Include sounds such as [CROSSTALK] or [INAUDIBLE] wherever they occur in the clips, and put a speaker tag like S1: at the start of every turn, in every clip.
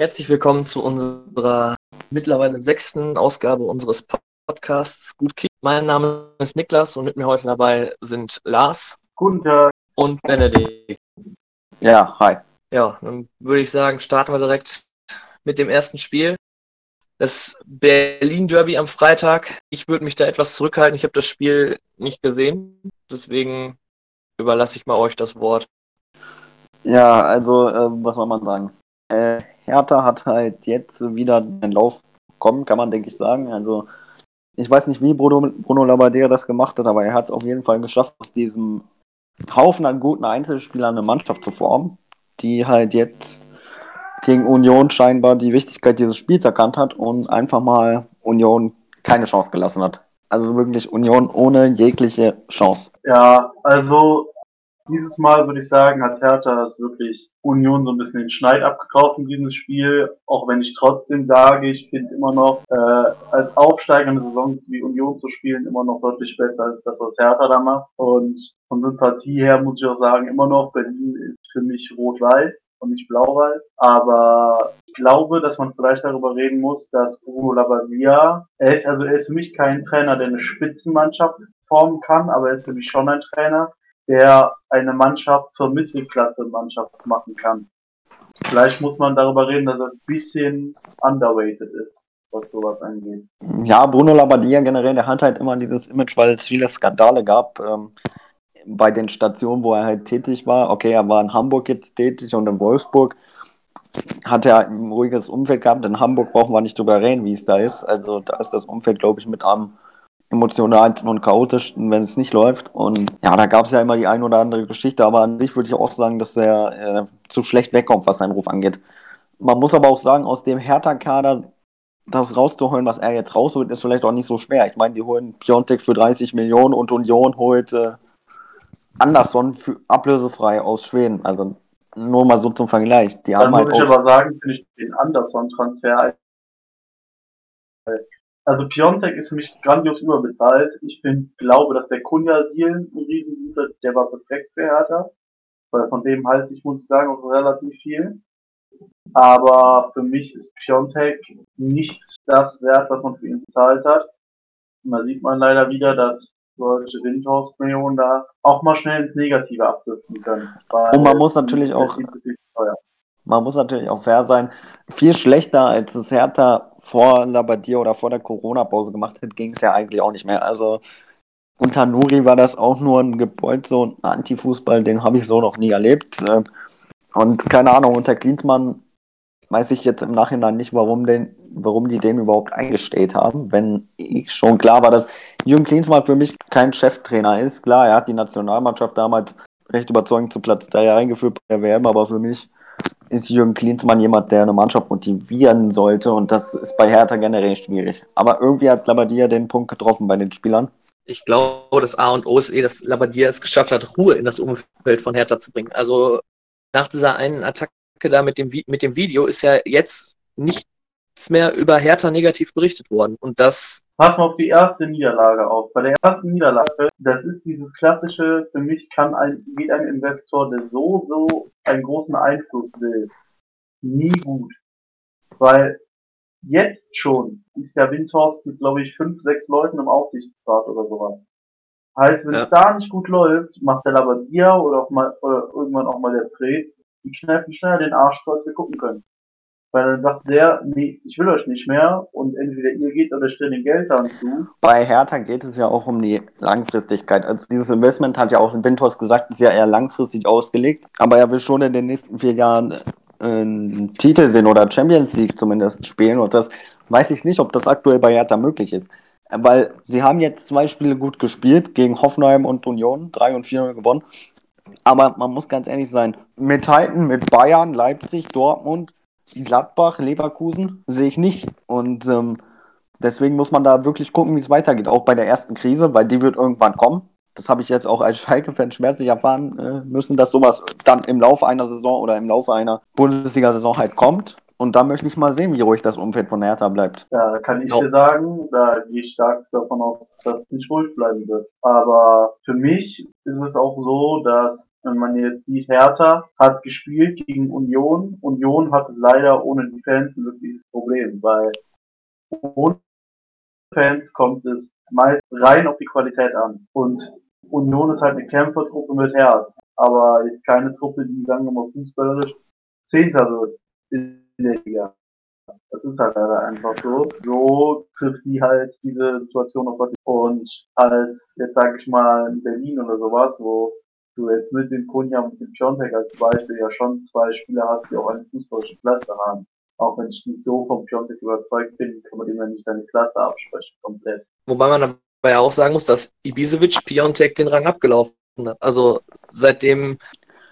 S1: Herzlich willkommen zu unserer mittlerweile sechsten Ausgabe unseres Podcasts Gut Kick. Mein Name ist Niklas und mit mir heute dabei sind Lars.
S2: Guten Tag.
S1: Und Benedikt.
S3: Ja, hi.
S1: Ja, dann würde ich sagen, starten wir direkt mit dem ersten Spiel. Das Berlin Derby am Freitag. Ich würde mich da etwas zurückhalten. Ich habe das Spiel nicht gesehen. Deswegen überlasse ich mal euch das Wort.
S3: Ja, also, äh, was soll man sagen? Äh, Hertha hat halt jetzt wieder einen Lauf bekommen, kann man denke ich sagen. Also, ich weiß nicht, wie Bruno, Bruno Labbadia das gemacht hat, aber er hat es auf jeden Fall geschafft, aus diesem Haufen an guten Einzelspielern eine Mannschaft zu formen, die halt jetzt gegen Union scheinbar die Wichtigkeit dieses Spiels erkannt hat und einfach mal Union keine Chance gelassen hat. Also wirklich Union ohne jegliche Chance.
S2: Ja, also dieses Mal würde ich sagen, hat Hertha es wirklich Union so ein bisschen den Schneid abgekauft in diesem Spiel. Auch wenn ich trotzdem sage, ich finde immer noch, äh, als Aufsteiger eine Saison wie Union zu spielen, immer noch deutlich besser als das, was Hertha da macht. Und von Sympathie her muss ich auch sagen, immer noch, Berlin ist für mich rot-weiß und nicht blau-weiß. Aber ich glaube, dass man vielleicht darüber reden muss, dass Bruno Labbadia, er ist, also er ist für mich kein Trainer, der eine Spitzenmannschaft formen kann, aber er ist für mich schon ein Trainer, der eine Mannschaft zur Mittelklasse-Mannschaft machen kann. Vielleicht muss man darüber reden, dass er ein bisschen underweighted ist, was sowas angeht.
S3: Ja, Bruno Labbadia generell, der hat halt immer dieses Image, weil es viele Skandale gab ähm, bei den Stationen, wo er halt tätig war. Okay, er war in Hamburg jetzt tätig und in Wolfsburg hat er ein ruhiges Umfeld gehabt. In Hamburg brauchen wir nicht drüber reden, wie es da ist. Also da ist das Umfeld, glaube ich, mit am emotionalsten und chaotischsten, wenn es nicht läuft. Und ja, da gab es ja immer die ein oder andere Geschichte, aber an sich würde ich auch sagen, dass er äh, zu schlecht wegkommt, was seinen Ruf angeht. Man muss aber auch sagen, aus dem Hertha-Kader das rauszuholen, was er jetzt rausholt, ist vielleicht auch nicht so schwer. Ich meine, die holen Piontek für 30 Millionen und Union holt äh, Anderson für ablösefrei aus Schweden. Also nur mal so zum Vergleich.
S2: Die Dann haben muss halt ich aber sagen, finde ich den Anderson-Transfer also Piontek ist für mich grandios überbezahlt. Ich find, glaube, dass der Kunja-Deal ein Riesenguter, der war perfekt für Hertha. Weil von dem halte ich, muss ich sagen, auch relativ viel. Aber für mich ist Piontek nicht das Wert, was man für ihn bezahlt hat. Und da sieht man leider wieder, dass solche Windhorst-Millionen da auch mal schnell ins Negative abdriften können.
S3: Und man muss natürlich auch, man muss natürlich auch fair sein. Viel schlechter als das Hertha vor Labadier oder vor der Corona-Pause gemacht hat, ging es ja eigentlich auch nicht mehr. Also unter Nuri war das auch nur ein Gebäude, so ein Anti-Fußball, den habe ich so noch nie erlebt. Ähm, und keine Ahnung, unter Klinsmann weiß ich jetzt im Nachhinein nicht, warum, den, warum die den überhaupt eingestellt haben, wenn ich schon klar war, dass Jürgen Klinsmann für mich kein Cheftrainer ist. Klar, er hat die Nationalmannschaft damals recht überzeugend zu Platz 3 eingeführt bei der WM, aber für mich ist Jürgen Klinsmann jemand, der eine Mannschaft motivieren sollte und das ist bei Hertha generell schwierig. Aber irgendwie hat Labadia den Punkt getroffen bei den Spielern.
S1: Ich glaube, das A und O ist eh, dass Labadia es geschafft hat, Ruhe in das Umfeld von Hertha zu bringen. Also nach dieser einen Attacke da mit dem, mit dem Video ist ja jetzt nicht nichts mehr über Hertha negativ berichtet worden. Und das.
S2: Pass mal auf die erste Niederlage auf. Bei der ersten Niederlage, das ist dieses klassische, für mich kann ein, geht ein Investor, der so, so einen großen Einfluss will, nie gut. Weil jetzt schon ist der Windhorst mit, glaube ich, fünf, sechs Leuten im Aufsichtsrat oder sowas. Heißt, wenn ja. es da nicht gut läuft, macht der Labadia oder auch mal, oder irgendwann auch mal der Fred, die kneifen schneller den Arsch, als wir gucken können. Weil dann sagt der, nee, ich will euch nicht mehr und entweder ihr geht oder stellen den Geld an zu.
S3: Bei Hertha geht es ja auch um die Langfristigkeit. Also dieses Investment hat ja auch Windhorst gesagt, ist ja eher langfristig ausgelegt. Aber er will schon in den nächsten vier Jahren äh, einen Titel sehen oder Champions League zumindest spielen. Und das weiß ich nicht, ob das aktuell bei Hertha möglich ist. Weil sie haben jetzt zwei Spiele gut gespielt gegen Hoffenheim und Union, 3 und 4 gewonnen. Aber man muss ganz ehrlich sein, mithalten mit Bayern, Leipzig, Dortmund, Gladbach, Leverkusen sehe ich nicht. Und ähm, deswegen muss man da wirklich gucken, wie es weitergeht. Auch bei der ersten Krise, weil die wird irgendwann kommen. Das habe ich jetzt auch als [LAUGHS] Schalke-Fan schmerzlich erfahren äh, müssen, dass sowas dann im Laufe einer Saison oder im Laufe einer Bundesliga-Saison halt kommt. Und da möchte ich mal sehen, wie ruhig das Umfeld von Hertha bleibt.
S2: Ja, da kann ich no. dir sagen, da gehe ich stark davon aus, dass es nicht ruhig bleiben wird. Aber für mich ist es auch so, dass, wenn man jetzt sieht, Hertha hat gespielt gegen Union. Union hatte leider ohne die Fans ein wirkliches Problem, weil ohne Fans kommt es meist rein auf die Qualität an. Und Union ist halt eine Kämpfertruppe mit Herz. Aber jetzt keine Truppe, die, sagen wir mal, fußballerisch Zehnter wird der Liga. Das ist halt leider einfach so. So trifft die halt diese Situation auf was und als jetzt sag ich mal in Berlin oder sowas, wo du jetzt mit dem Kunja und dem Piontek als Beispiel ja schon zwei Spieler hast, die auch einen fußballischen Platz haben. Auch wenn ich nicht so vom Piontek überzeugt bin, kann man dem ja nicht seine Klasse absprechen, komplett.
S1: Wobei man dabei auch sagen muss, dass Ibisevic Piontek den Rang abgelaufen hat. Also seitdem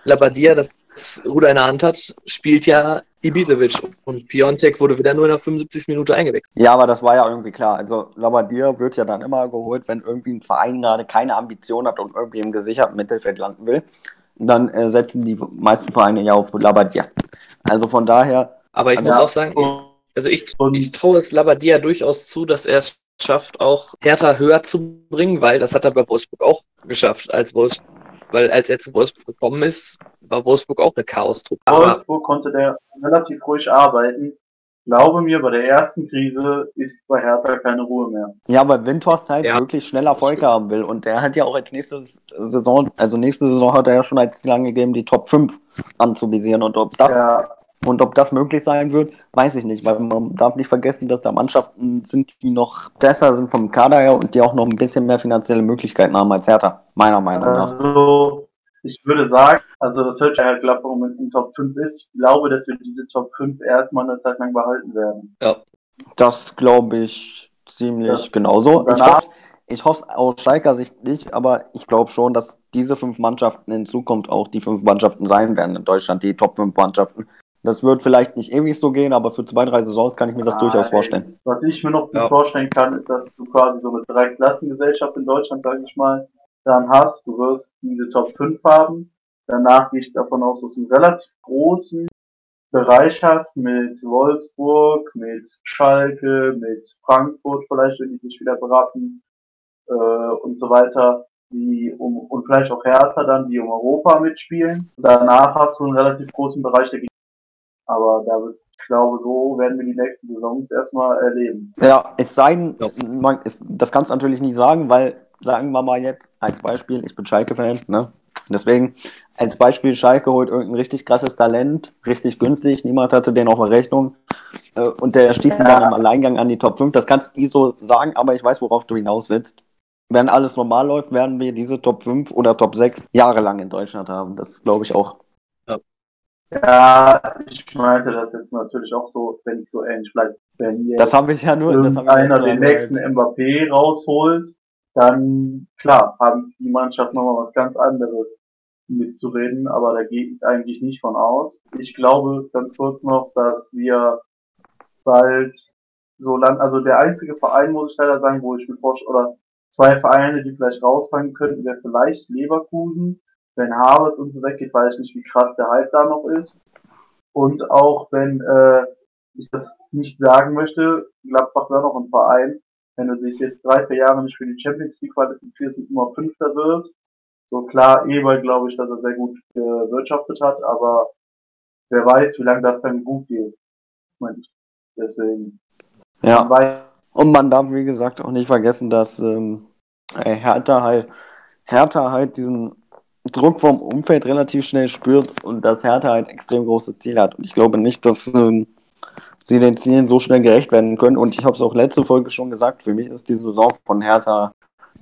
S1: Labadia das Ruder in der Hand hat, spielt ja Ibisevic und Piontek wurde wieder nur in der 75. Minute eingewechselt.
S3: Ja, aber das war ja irgendwie klar. Also Labadia wird ja dann immer geholt, wenn irgendwie ein Verein gerade keine Ambition hat und irgendwie im gesicherten Mittelfeld landen will. Dann äh, setzen die meisten Vereine ja auf Labadia. Also von daher.
S1: Aber ich also, muss auch sagen, also ich, ich traue es Labadia durchaus zu, dass er es schafft, auch Hertha höher zu bringen, weil das hat er bei Wolfsburg auch geschafft, als Wolfsburg weil als er zu Wolfsburg gekommen ist, war Wolfsburg auch eine Chaos-Truppe.
S2: Wolfsburg konnte der relativ ruhig arbeiten. Glaube mir, bei der ersten Krise ist bei Hertha keine Ruhe mehr.
S3: Ja, weil Windhorst halt ja, wirklich schnell Erfolg haben will. Und der hat ja auch als nächste Saison, also nächste Saison hat er ja schon als Ziel angegeben, die Top 5 anzuvisieren. Und ob das ja. Und ob das möglich sein wird, weiß ich nicht, weil man darf nicht vergessen, dass da Mannschaften sind, die noch besser sind vom Kader her und die auch noch ein bisschen mehr finanzielle Möglichkeiten haben als Hertha, meiner Meinung nach.
S2: Also, ich würde sagen, also das hört ja halt Gladbach mit in Top 5 ist. Ich glaube, dass wir diese Top 5 erstmal eine Zeit lang behalten werden.
S3: Ja. Das glaube ich ziemlich das genauso. Ich hoffe, ich hoffe aus Schalker Sicht nicht, aber ich glaube schon, dass diese fünf Mannschaften in Zukunft auch die fünf Mannschaften sein werden in Deutschland, die Top 5 Mannschaften. Das wird vielleicht nicht ewig so gehen, aber für zwei, drei Saisons kann ich mir das ah, durchaus vorstellen.
S2: Was ich mir noch ja. vorstellen kann, ist, dass du quasi so eine Dreiklassengesellschaft in Deutschland, sage ich mal, dann hast. Du wirst diese Top 5 haben. Danach gehe ich davon aus, dass du einen relativ großen Bereich hast mit Wolfsburg, mit Schalke, mit Frankfurt vielleicht, wenn die sich wieder beraten äh, und so weiter, die um und vielleicht auch Hertha dann, die um Europa mitspielen. Danach hast du einen relativ großen Bereich, der aber da wird, ich glaube, so werden wir die nächsten Saisons erstmal erleben.
S3: Ja, es sei denn, man, es, das kannst du natürlich nicht sagen, weil, sagen wir mal jetzt, als Beispiel, ich bin Schalke-Fan, ne? Deswegen, als Beispiel, Schalke holt irgendein richtig krasses Talent, richtig günstig, niemand hatte den auf der Rechnung äh, und der schießt ja. dann im Alleingang an die Top 5. Das kannst du nie so sagen, aber ich weiß, worauf du hinaus willst. Wenn alles normal läuft, werden wir diese Top 5 oder Top 6 jahrelang in Deutschland haben. Das glaube ich auch.
S2: Ja, ich meinte das jetzt natürlich auch so, wenn ich so ähnlich bleibe. Wenn
S3: jetzt das habe ich ja nur.
S2: Das einer den nächsten Mbappé rausholt, dann klar, haben die Mannschaft nochmal was ganz anderes mitzureden, aber da gehe ich eigentlich nicht von aus. Ich glaube ganz kurz noch, dass wir bald so lang, also der einzige Verein, muss ich leider sagen, wo ich mir vorstelle, oder zwei Vereine, die vielleicht rausfallen könnten, wäre vielleicht Leverkusen wenn Harvard und so weggeht, weiß ich nicht, wie krass der Hype da noch ist. Und auch wenn äh, ich das nicht sagen möchte, Gladbach wäre noch ein Verein, wenn du dich jetzt drei, vier Jahre nicht für die Champions League qualifizierst und immer Fünfter wird. So klar, Eber glaube ich, dass er sehr gut gewirtschaftet hat, aber wer weiß, wie lange das dann gut geht. Deswegen.
S3: Ja. Und man darf, wie gesagt, auch nicht vergessen, dass ähm, Hertha halt, Hertha halt diesen Druck vom Umfeld relativ schnell spürt und dass Hertha ein extrem großes Ziel hat. Und ich glaube nicht, dass ähm, sie den Zielen so schnell gerecht werden können. Und ich habe es auch letzte Folge schon gesagt, für mich ist die Saison von Hertha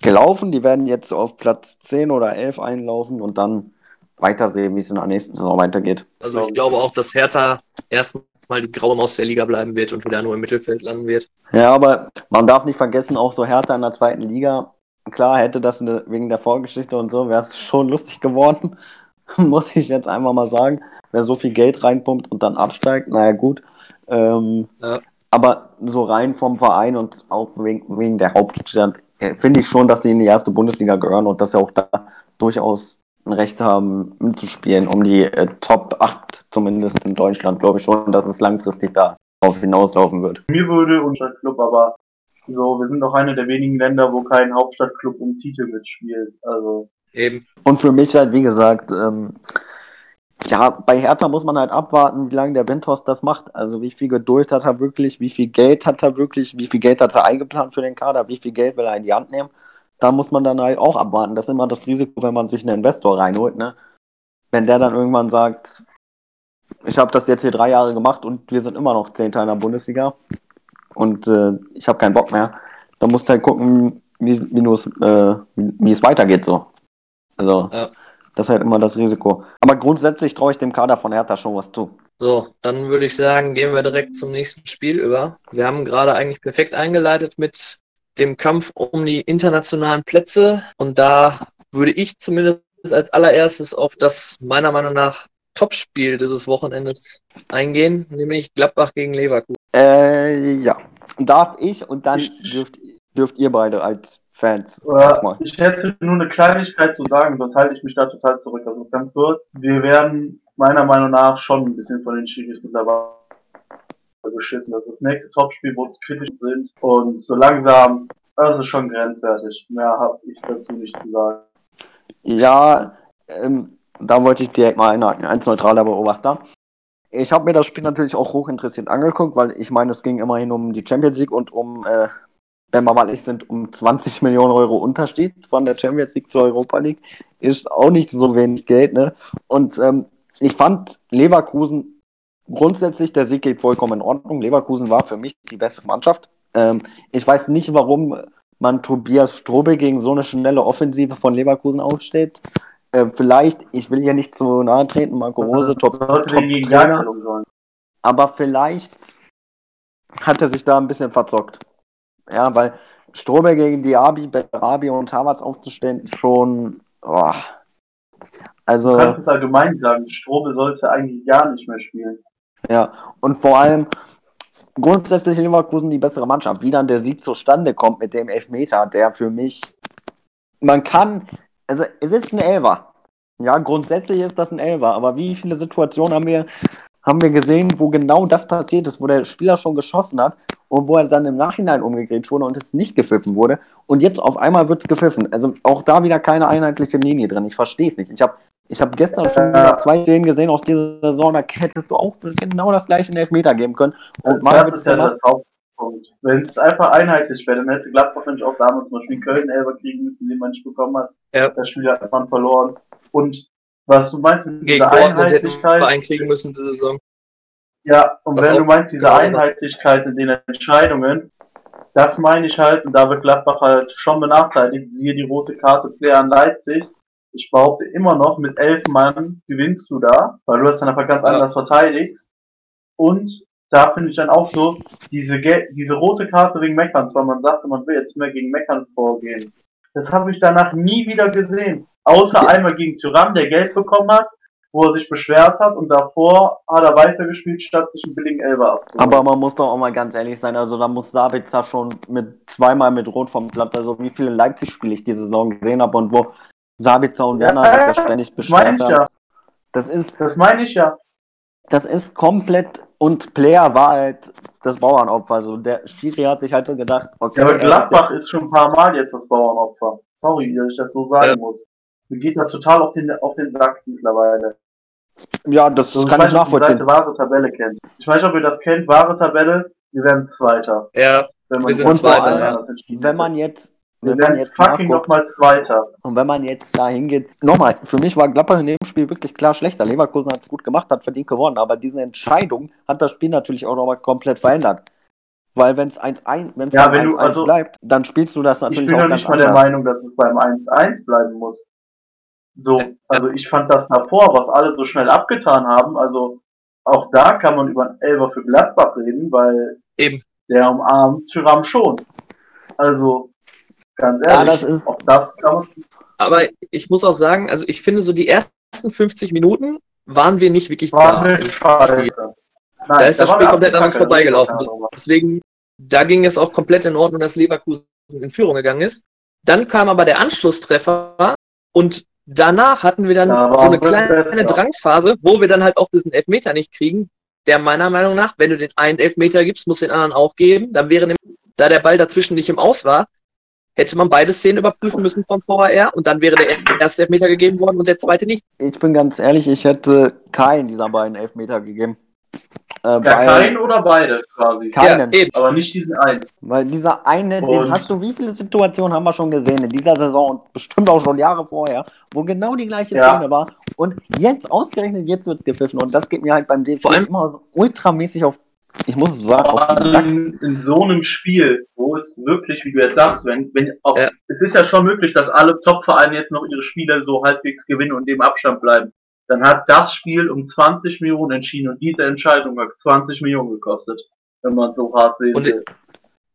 S3: gelaufen. Die werden jetzt auf Platz 10 oder 11 einlaufen und dann weitersehen, wie es in der nächsten Saison weitergeht.
S1: Also ich glaube auch, dass Hertha erstmal die graue Maus der Liga bleiben wird und wieder nur im Mittelfeld landen wird.
S3: Ja, aber man darf nicht vergessen, auch so Hertha in der zweiten Liga klar, hätte das eine, wegen der Vorgeschichte und so, wäre es schon lustig geworden, [LAUGHS] muss ich jetzt einfach mal sagen. Wer so viel Geld reinpumpt und dann absteigt, naja, gut. Ähm, ja. Aber so rein vom Verein und auch wegen, wegen der Hauptstadt äh, finde ich schon, dass sie in die erste Bundesliga gehören und dass sie auch da durchaus ein Recht haben, mitzuspielen, um die äh, Top 8 zumindest in Deutschland, glaube ich schon, dass es langfristig darauf hinauslaufen wird.
S2: Mir würde unser Club aber so, wir sind doch eine der wenigen Länder, wo kein Hauptstadtclub um Titel mitspielt. Also.
S3: Eben. Und für mich halt, wie gesagt, ähm, ja, bei Hertha muss man halt abwarten, wie lange der Windhorst das macht. Also wie viel Geduld hat er wirklich, wie viel Geld hat er wirklich, wie viel Geld hat er eingeplant für den Kader, wie viel Geld will er in die Hand nehmen. Da muss man dann halt auch abwarten. Das ist immer das Risiko, wenn man sich einen Investor reinholt. Ne? Wenn der dann irgendwann sagt, ich habe das jetzt hier drei Jahre gemacht und wir sind immer noch Zehnter in der Bundesliga und äh, ich habe keinen Bock mehr, dann musst du halt gucken, wie, wie, äh, wie es weitergeht so. Also ja. Das ist halt immer das Risiko. Aber grundsätzlich traue ich dem Kader von Hertha schon was zu.
S1: So, dann würde ich sagen, gehen wir direkt zum nächsten Spiel über. Wir haben gerade eigentlich perfekt eingeleitet mit dem Kampf um die internationalen Plätze. Und da würde ich zumindest als allererstes auf das meiner Meinung nach Topspiel dieses Wochenendes eingehen, nämlich Gladbach gegen Leverkusen.
S3: Äh, ja. Darf ich und dann dürft, dürft ihr beide als Fans.
S2: ich hätte nur eine Kleinigkeit zu sagen, sonst halte ich mich da total zurück. Also ganz kurz. Wir werden meiner Meinung nach schon ein bisschen von den Schiris mittlerweile beschissen. Das, ist das nächste Topspiel, wo es kritisch sind und so langsam, das ist schon grenzwertig. Mehr habe ich dazu nicht zu sagen.
S3: Ja, ähm, da wollte ich direkt mal einhaken, als neutraler Beobachter. Ich habe mir das Spiel natürlich auch hochinteressiert angeguckt, weil ich meine, es ging immerhin um die Champions League und um äh, wenn wir mal ehrlich sind, um 20 Millionen Euro Unterschied von der Champions League zur Europa League, ist auch nicht so wenig Geld. Ne? Und ähm, ich fand Leverkusen grundsätzlich, der Sieg geht vollkommen in Ordnung. Leverkusen war für mich die beste Mannschaft. Ähm, ich weiß nicht, warum man Tobias Strobe gegen so eine schnelle Offensive von Leverkusen aufstellt. Äh, vielleicht, ich will hier nicht zu nahe treten, Marco Rose, top, top Trainer, aber vielleicht hat er sich da ein bisschen verzockt. Ja, weil Strobe gegen Diaby, Berabi und Havertz aufzustellen, ist schon. Oh. Also. Du
S2: kannst es allgemein sagen, Strobe sollte eigentlich gar nicht mehr spielen.
S3: Ja, und vor allem grundsätzlich Leverkusen die bessere Mannschaft. Wie dann der Sieg zustande kommt mit dem Elfmeter, der für mich. Man kann. Also, es ist ein Elfer. Ja, grundsätzlich ist das ein Elfer, aber wie viele Situationen haben wir, haben wir gesehen, wo genau das passiert ist, wo der Spieler schon geschossen hat und wo er dann im Nachhinein umgegrätscht wurde und es nicht gepfiffen wurde. Und jetzt auf einmal wird es gepfiffen. Also auch da wieder keine einheitliche Linie drin. Ich verstehe es nicht. Ich habe ich hab gestern schon wieder zwei Szenen gesehen aus dieser Saison, da hättest du auch genau das gleiche in Elfmeter geben können.
S2: Und mal das ist ja das Hauptpunkt. Wenn es einfach einheitlich wäre, dann hätte Gladbach nämlich auch damals zum Beispiel Köln Elber kriegen müssen, den man nicht bekommen hat. Ja. Das Spiel hat man verloren. Und was du meinst mit
S1: dieser Einheitlichkeit... Einkriegen müssen diese Saison.
S2: Ja, und wenn du meinst, diese Einheitlichkeit in den Entscheidungen, das meine ich halt, und da wird Gladbach halt schon benachteiligt, siehe die rote Karte Player an Leipzig. Ich behaupte immer noch, mit elf Mann gewinnst du da, weil du das dann einfach ganz ja. anders verteidigst. Und da finde ich dann auch so, diese, diese rote Karte wegen Meckern, zwar man sagte, man will jetzt mehr gegen Meckern vorgehen. Das habe ich danach nie wieder gesehen. Außer ja. einmal gegen Tyrann, der Geld bekommen hat, wo er sich beschwert hat und davor hat er weitergespielt, statt sich einen billigen Elber abzuholen.
S3: Aber man muss doch auch mal ganz ehrlich sein, also da muss Sabitzer schon mit zweimal mit Rot vom Blatt, also wie viele Leipzig-Spiele ich diese Saison gesehen habe und wo Sabitzer und Werner ja, sich ständig beschwert haben. Ja.
S2: Das ist. Das meine ich ja.
S3: Das ist komplett und Player war halt das Bauernopfer. Also der Schiri hat sich halt so gedacht,
S2: okay. Ja, aber Gladbach ist, ist, schon ein paar Mal jetzt das Bauernopfer. Sorry, dass ich das so sagen ja. muss. Mir geht das total auf den, auf den Sack mittlerweile.
S3: Ja, das so, kann ich, ich nachvollziehen.
S2: Seite wahre Tabelle kennt. Ich weiß nicht, ob ihr das kennt, wahre Tabelle, wir werden Zweiter.
S1: Ja,
S3: wir sind Zweiter. Ja. Wenn man jetzt
S2: wenn man jetzt fucking nochmal Zweiter.
S3: Und wenn man jetzt da hingeht, nochmal, für mich war Gladbach in dem Spiel wirklich klar schlechter. Leverkusen hat es gut gemacht, hat verdient gewonnen, aber diese Entscheidung hat das Spiel natürlich auch nochmal komplett verändert. Weil wenn es 1-1 wenn
S2: ja, wenn 1 also,
S3: bleibt, dann spielst du das natürlich auch
S2: ganz Ich bin ja nicht mal der Meinung, dass es beim 1-1 bleiben muss. So, also ich fand das davor, was alle so schnell abgetan haben, also auch da kann man über einen Elber für Gladbach reden, weil
S1: Eben.
S2: der umarmt Tyram schon. Also, ganz ehrlich,
S3: ja, das ist
S2: auch das kann man.
S1: Aber ich muss auch sagen, also ich finde so die ersten 50 Minuten waren wir nicht wirklich war da im Spiel. Nein, da ist das Spiel komplett an uns vorbeigelaufen. Deswegen, da ging es auch komplett in Ordnung, dass Leverkusen in Führung gegangen ist. Dann kam aber der Anschlusstreffer und danach hatten wir dann
S2: Da
S1: so eine kleine
S2: besser.
S1: Drangphase, wo wir dann halt auch diesen Elfmeter nicht kriegen, der meiner Meinung nach, wenn du den einen Elfmeter gibst, musst du den anderen auch geben. Dann wäre, nämlich, da der Ball dazwischen nicht im Aus war, hätte man beide Szenen überprüfen müssen vom VAR und dann wäre der erste Elfmeter gegeben worden und der zweite nicht.
S3: Ich bin ganz ehrlich, ich hätte keinen dieser beiden Elfmeter gegeben. Äh,
S2: Ja, keinen oder beide quasi.
S3: keinen.
S1: Ja, eben.
S2: Aber nicht diesen einen.
S3: Weil dieser eine, den
S2: Und-
S3: hast du, wie viele Situationen haben wir schon gesehen in dieser Saison und bestimmt auch schon Jahre vorher, wo genau die gleiche
S2: Ja.
S3: Szene war. Und jetzt, ausgerechnet jetzt wird's gepfiffen. Und das geht mir halt beim DFB immer so ultramäßig auf, ich muss es sagen, Sack.
S2: allem in so einem Spiel, wo es wirklich, wie du jetzt sagst, wenn, wenn auch,
S1: Ja.
S2: es ist ja schon möglich, dass alle Top-Vereine jetzt noch ihre Spiele so halbwegs gewinnen und dem Abstand bleiben. Dann hat das Spiel um 20 Millionen entschieden und diese Entscheidung hat 20 Millionen gekostet, wenn man so hart sehen
S1: Und-
S2: will.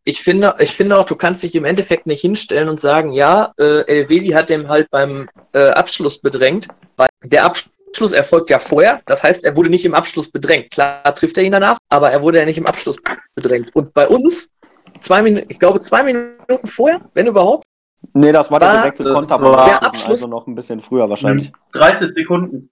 S1: Ich finde, ich finde auch, du kannst dich im Endeffekt nicht hinstellen und sagen, ja, äh, Elvedi hat dem halt beim äh, Abschluss bedrängt, weil der Abschluss erfolgt ja vorher. Das heißt, er wurde nicht im Abschluss bedrängt. Klar trifft er ihn danach, aber er wurde ja nicht im Abschluss bedrängt. Und bei uns, zwei Minuten, ich glaube, zwei Minuten vorher, wenn überhaupt,
S3: Nee, das war der
S1: War-
S3: direkte
S2: das
S3: Konter.
S2: war-
S1: Der Abschluss-
S3: Also noch ein bisschen früher wahrscheinlich.
S2: 30 Sekunden.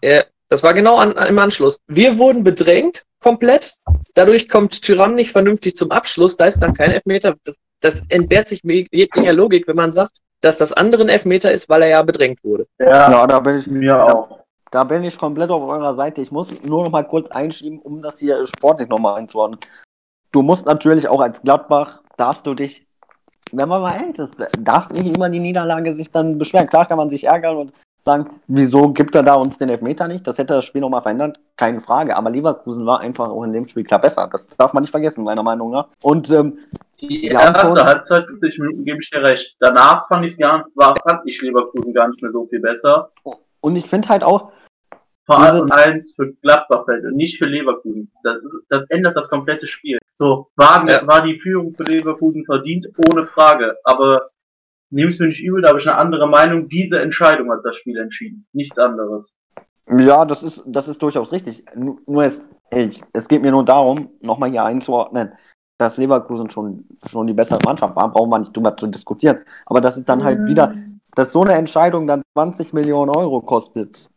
S1: äh, das war genau an, im Anschluss. Wir wurden bedrängt, komplett. Dadurch kommt Tyram nicht vernünftig zum Abschluss. Da ist dann kein Elfmeter. Das, das entbehrt sich mir jeglicher Logik, wenn man sagt, dass das andere ein Elfmeter ist, weil er ja bedrängt wurde.
S2: Ja,
S3: Ja, da bin ich
S2: mir auch.
S3: Da bin ich komplett auf eurer Seite. Ich muss nur noch mal kurz einschieben, um das hier sportlich noch mal einzuordnen. Du musst natürlich auch als Gladbach, darfst du dich, wenn man mal ehrlich ist, darfst nicht immer die Niederlage sich dann beschweren. Klar kann man sich ärgern und sagen, wieso gibt er da uns den Elfmeter nicht? Das hätte das Spiel noch mal verändert, keine Frage. Aber Leverkusen war einfach auch in dem Spiel klar besser. Das darf man nicht vergessen, meiner Meinung nach. Und ähm,
S2: Die erste. Halbzeit, 50 Minuten, gebe ich dir recht. Danach fand ich gar war, fand ich Leverkusen gar nicht mehr so viel besser.
S3: und ich finde halt auch,
S2: Vor allem eins für Gladbach fällt und nicht für Leverkusen. Das, ist, das ändert das komplette Spiel. So, war,
S1: Ja.
S2: war die Führung für Leverkusen verdient, ohne Frage. Aber nimm's mir nicht übel, da habe ich eine andere Meinung. Diese Entscheidung hat das Spiel entschieden. Nichts anderes.
S3: Ja, das ist, das ist durchaus richtig. Nu- Nur es, ich, es geht mir nur darum, nochmal hier einzuordnen, dass Leverkusen schon, schon die bessere Mannschaft war, brauchen wir nicht drüber zu diskutieren. Aber das ist dann halt wieder, dass so eine Entscheidung dann 20 Millionen Euro kostet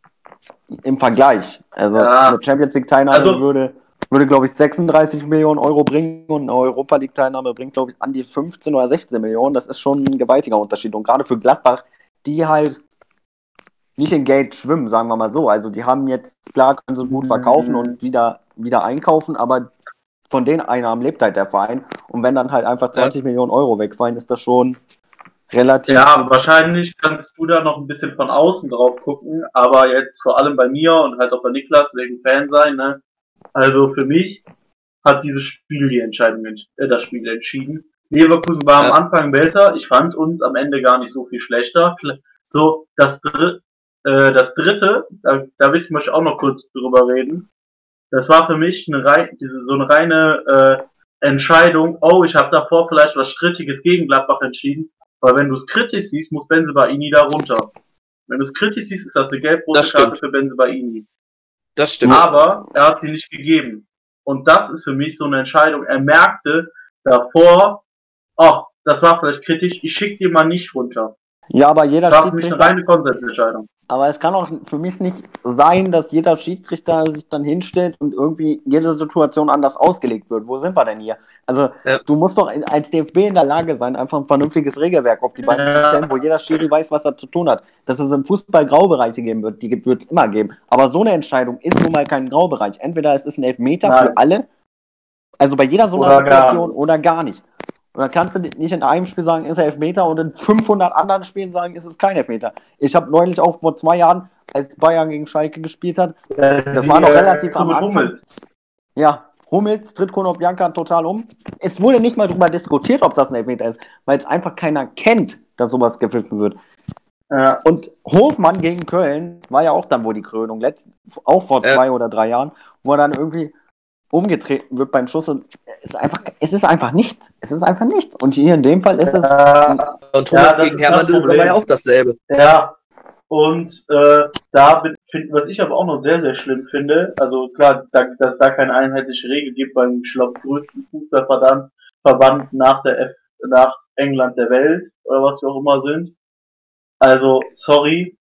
S3: im Vergleich. Also
S2: Ja.
S3: eine Champions League Teilnahme
S2: Also-
S3: würde, würde glaube ich 36 Millionen Euro bringen und eine Europa League Teilnahme bringt glaube ich an die 15 oder 16 Millionen. Das ist schon ein gewaltiger Unterschied und gerade für Gladbach, die halt nicht in Geld schwimmen, sagen wir mal so. Also die haben jetzt, klar, können sie gut verkaufen
S2: Mhm.
S3: und wieder, wieder einkaufen, aber von den Einnahmen lebt halt der Verein. Und wenn dann halt einfach 20 Millionen Euro wegfallen, ist das schon relativ.
S2: Ja, wahrscheinlich kannst du da noch ein bisschen von außen drauf gucken, aber jetzt vor allem bei mir und halt auch bei Niklas wegen Fan sein, ne? Also für mich hat dieses Spiel die Entscheidung, ents- äh, das Spiel entschieden. Leverkusen war
S1: Ja.
S2: am Anfang besser, ich fand uns am Ende gar nicht so viel schlechter. So, das, Dr äh, das dritte, da, da will ich zum Beispiel auch noch kurz drüber reden. Das war für mich eine rei diese, so eine reine äh, Entscheidung, oh, ich habe davor vielleicht was Strittiges gegen Gladbach entschieden, weil wenn du es kritisch siehst, muss Benzebaini da runter. Wenn du es kritisch siehst, ist das eine gelb-rote. Karte für Benzebaini.
S1: Das stimmt.
S2: Aber er hat sie nicht gegeben. Und das ist für mich so eine Entscheidung. Er merkte davor, oh, das war vielleicht kritisch, ich schick dir mal nicht runter.
S3: Ja, aber jeder
S2: Das war für mich eine
S3: Schiedsrichter,
S2: reine Konsensentscheidung.
S3: Aber es kann auch für mich nicht sein, dass jeder Schiedsrichter sich dann hinstellt und irgendwie jede Situation anders ausgelegt wird. Wo sind wir denn hier? Also,
S1: Ja.
S3: du musst doch als DFB in der Lage sein, einfach ein vernünftiges Regelwerk auf die Beine zu
S2: Ja.
S3: stellen, wo jeder Schiri weiß, was er zu tun hat. Dass es im Fußball Graubereiche geben wird, die wird es immer geben. Aber so eine Entscheidung ist nun mal kein Graubereich. Entweder es ist ein Elfmeter
S2: Nein.
S3: für alle, also bei jeder so einer Situation oder gar nicht. Und dann kannst du nicht in einem Spiel sagen, ist er Elfmeter und in 500 anderen Spielen sagen, ist es kein Elfmeter. Ich habe neulich auch vor zwei Jahren, als Bayern gegen Schalke gespielt hat,
S2: Das
S3: war noch relativ am Anfang.
S2: Hummels.
S3: ja, Hummels tritt Konoplyanka total um. Es wurde nicht mal darüber diskutiert, ob das ein Elfmeter ist, weil es einfach keiner kennt, dass sowas gepfiffen wird.
S2: Ja.
S3: Und Hofmann gegen Köln war ja auch dann wohl die Krönung, letzt, auch vor
S1: Ja.
S3: zwei oder drei Jahren, wo er dann irgendwie umgetreten wird beim Schuss und es ist einfach, es ist einfach nichts. Es ist einfach nichts. Und hier in dem Fall ist es.
S2: Ja,
S1: Und Thomas
S2: Ja, das
S1: gegen Hermann, ist aber ja auch dasselbe.
S2: Ja, und äh, da bin, find, was ich aber auch noch sehr, sehr schlimm finde, also klar, da, dass es da keine einheitliche Regel gibt beim, ich glaube, größten Fußballverband Verband nach der F, nach England der Welt oder was wir auch immer sind. Also, sorry,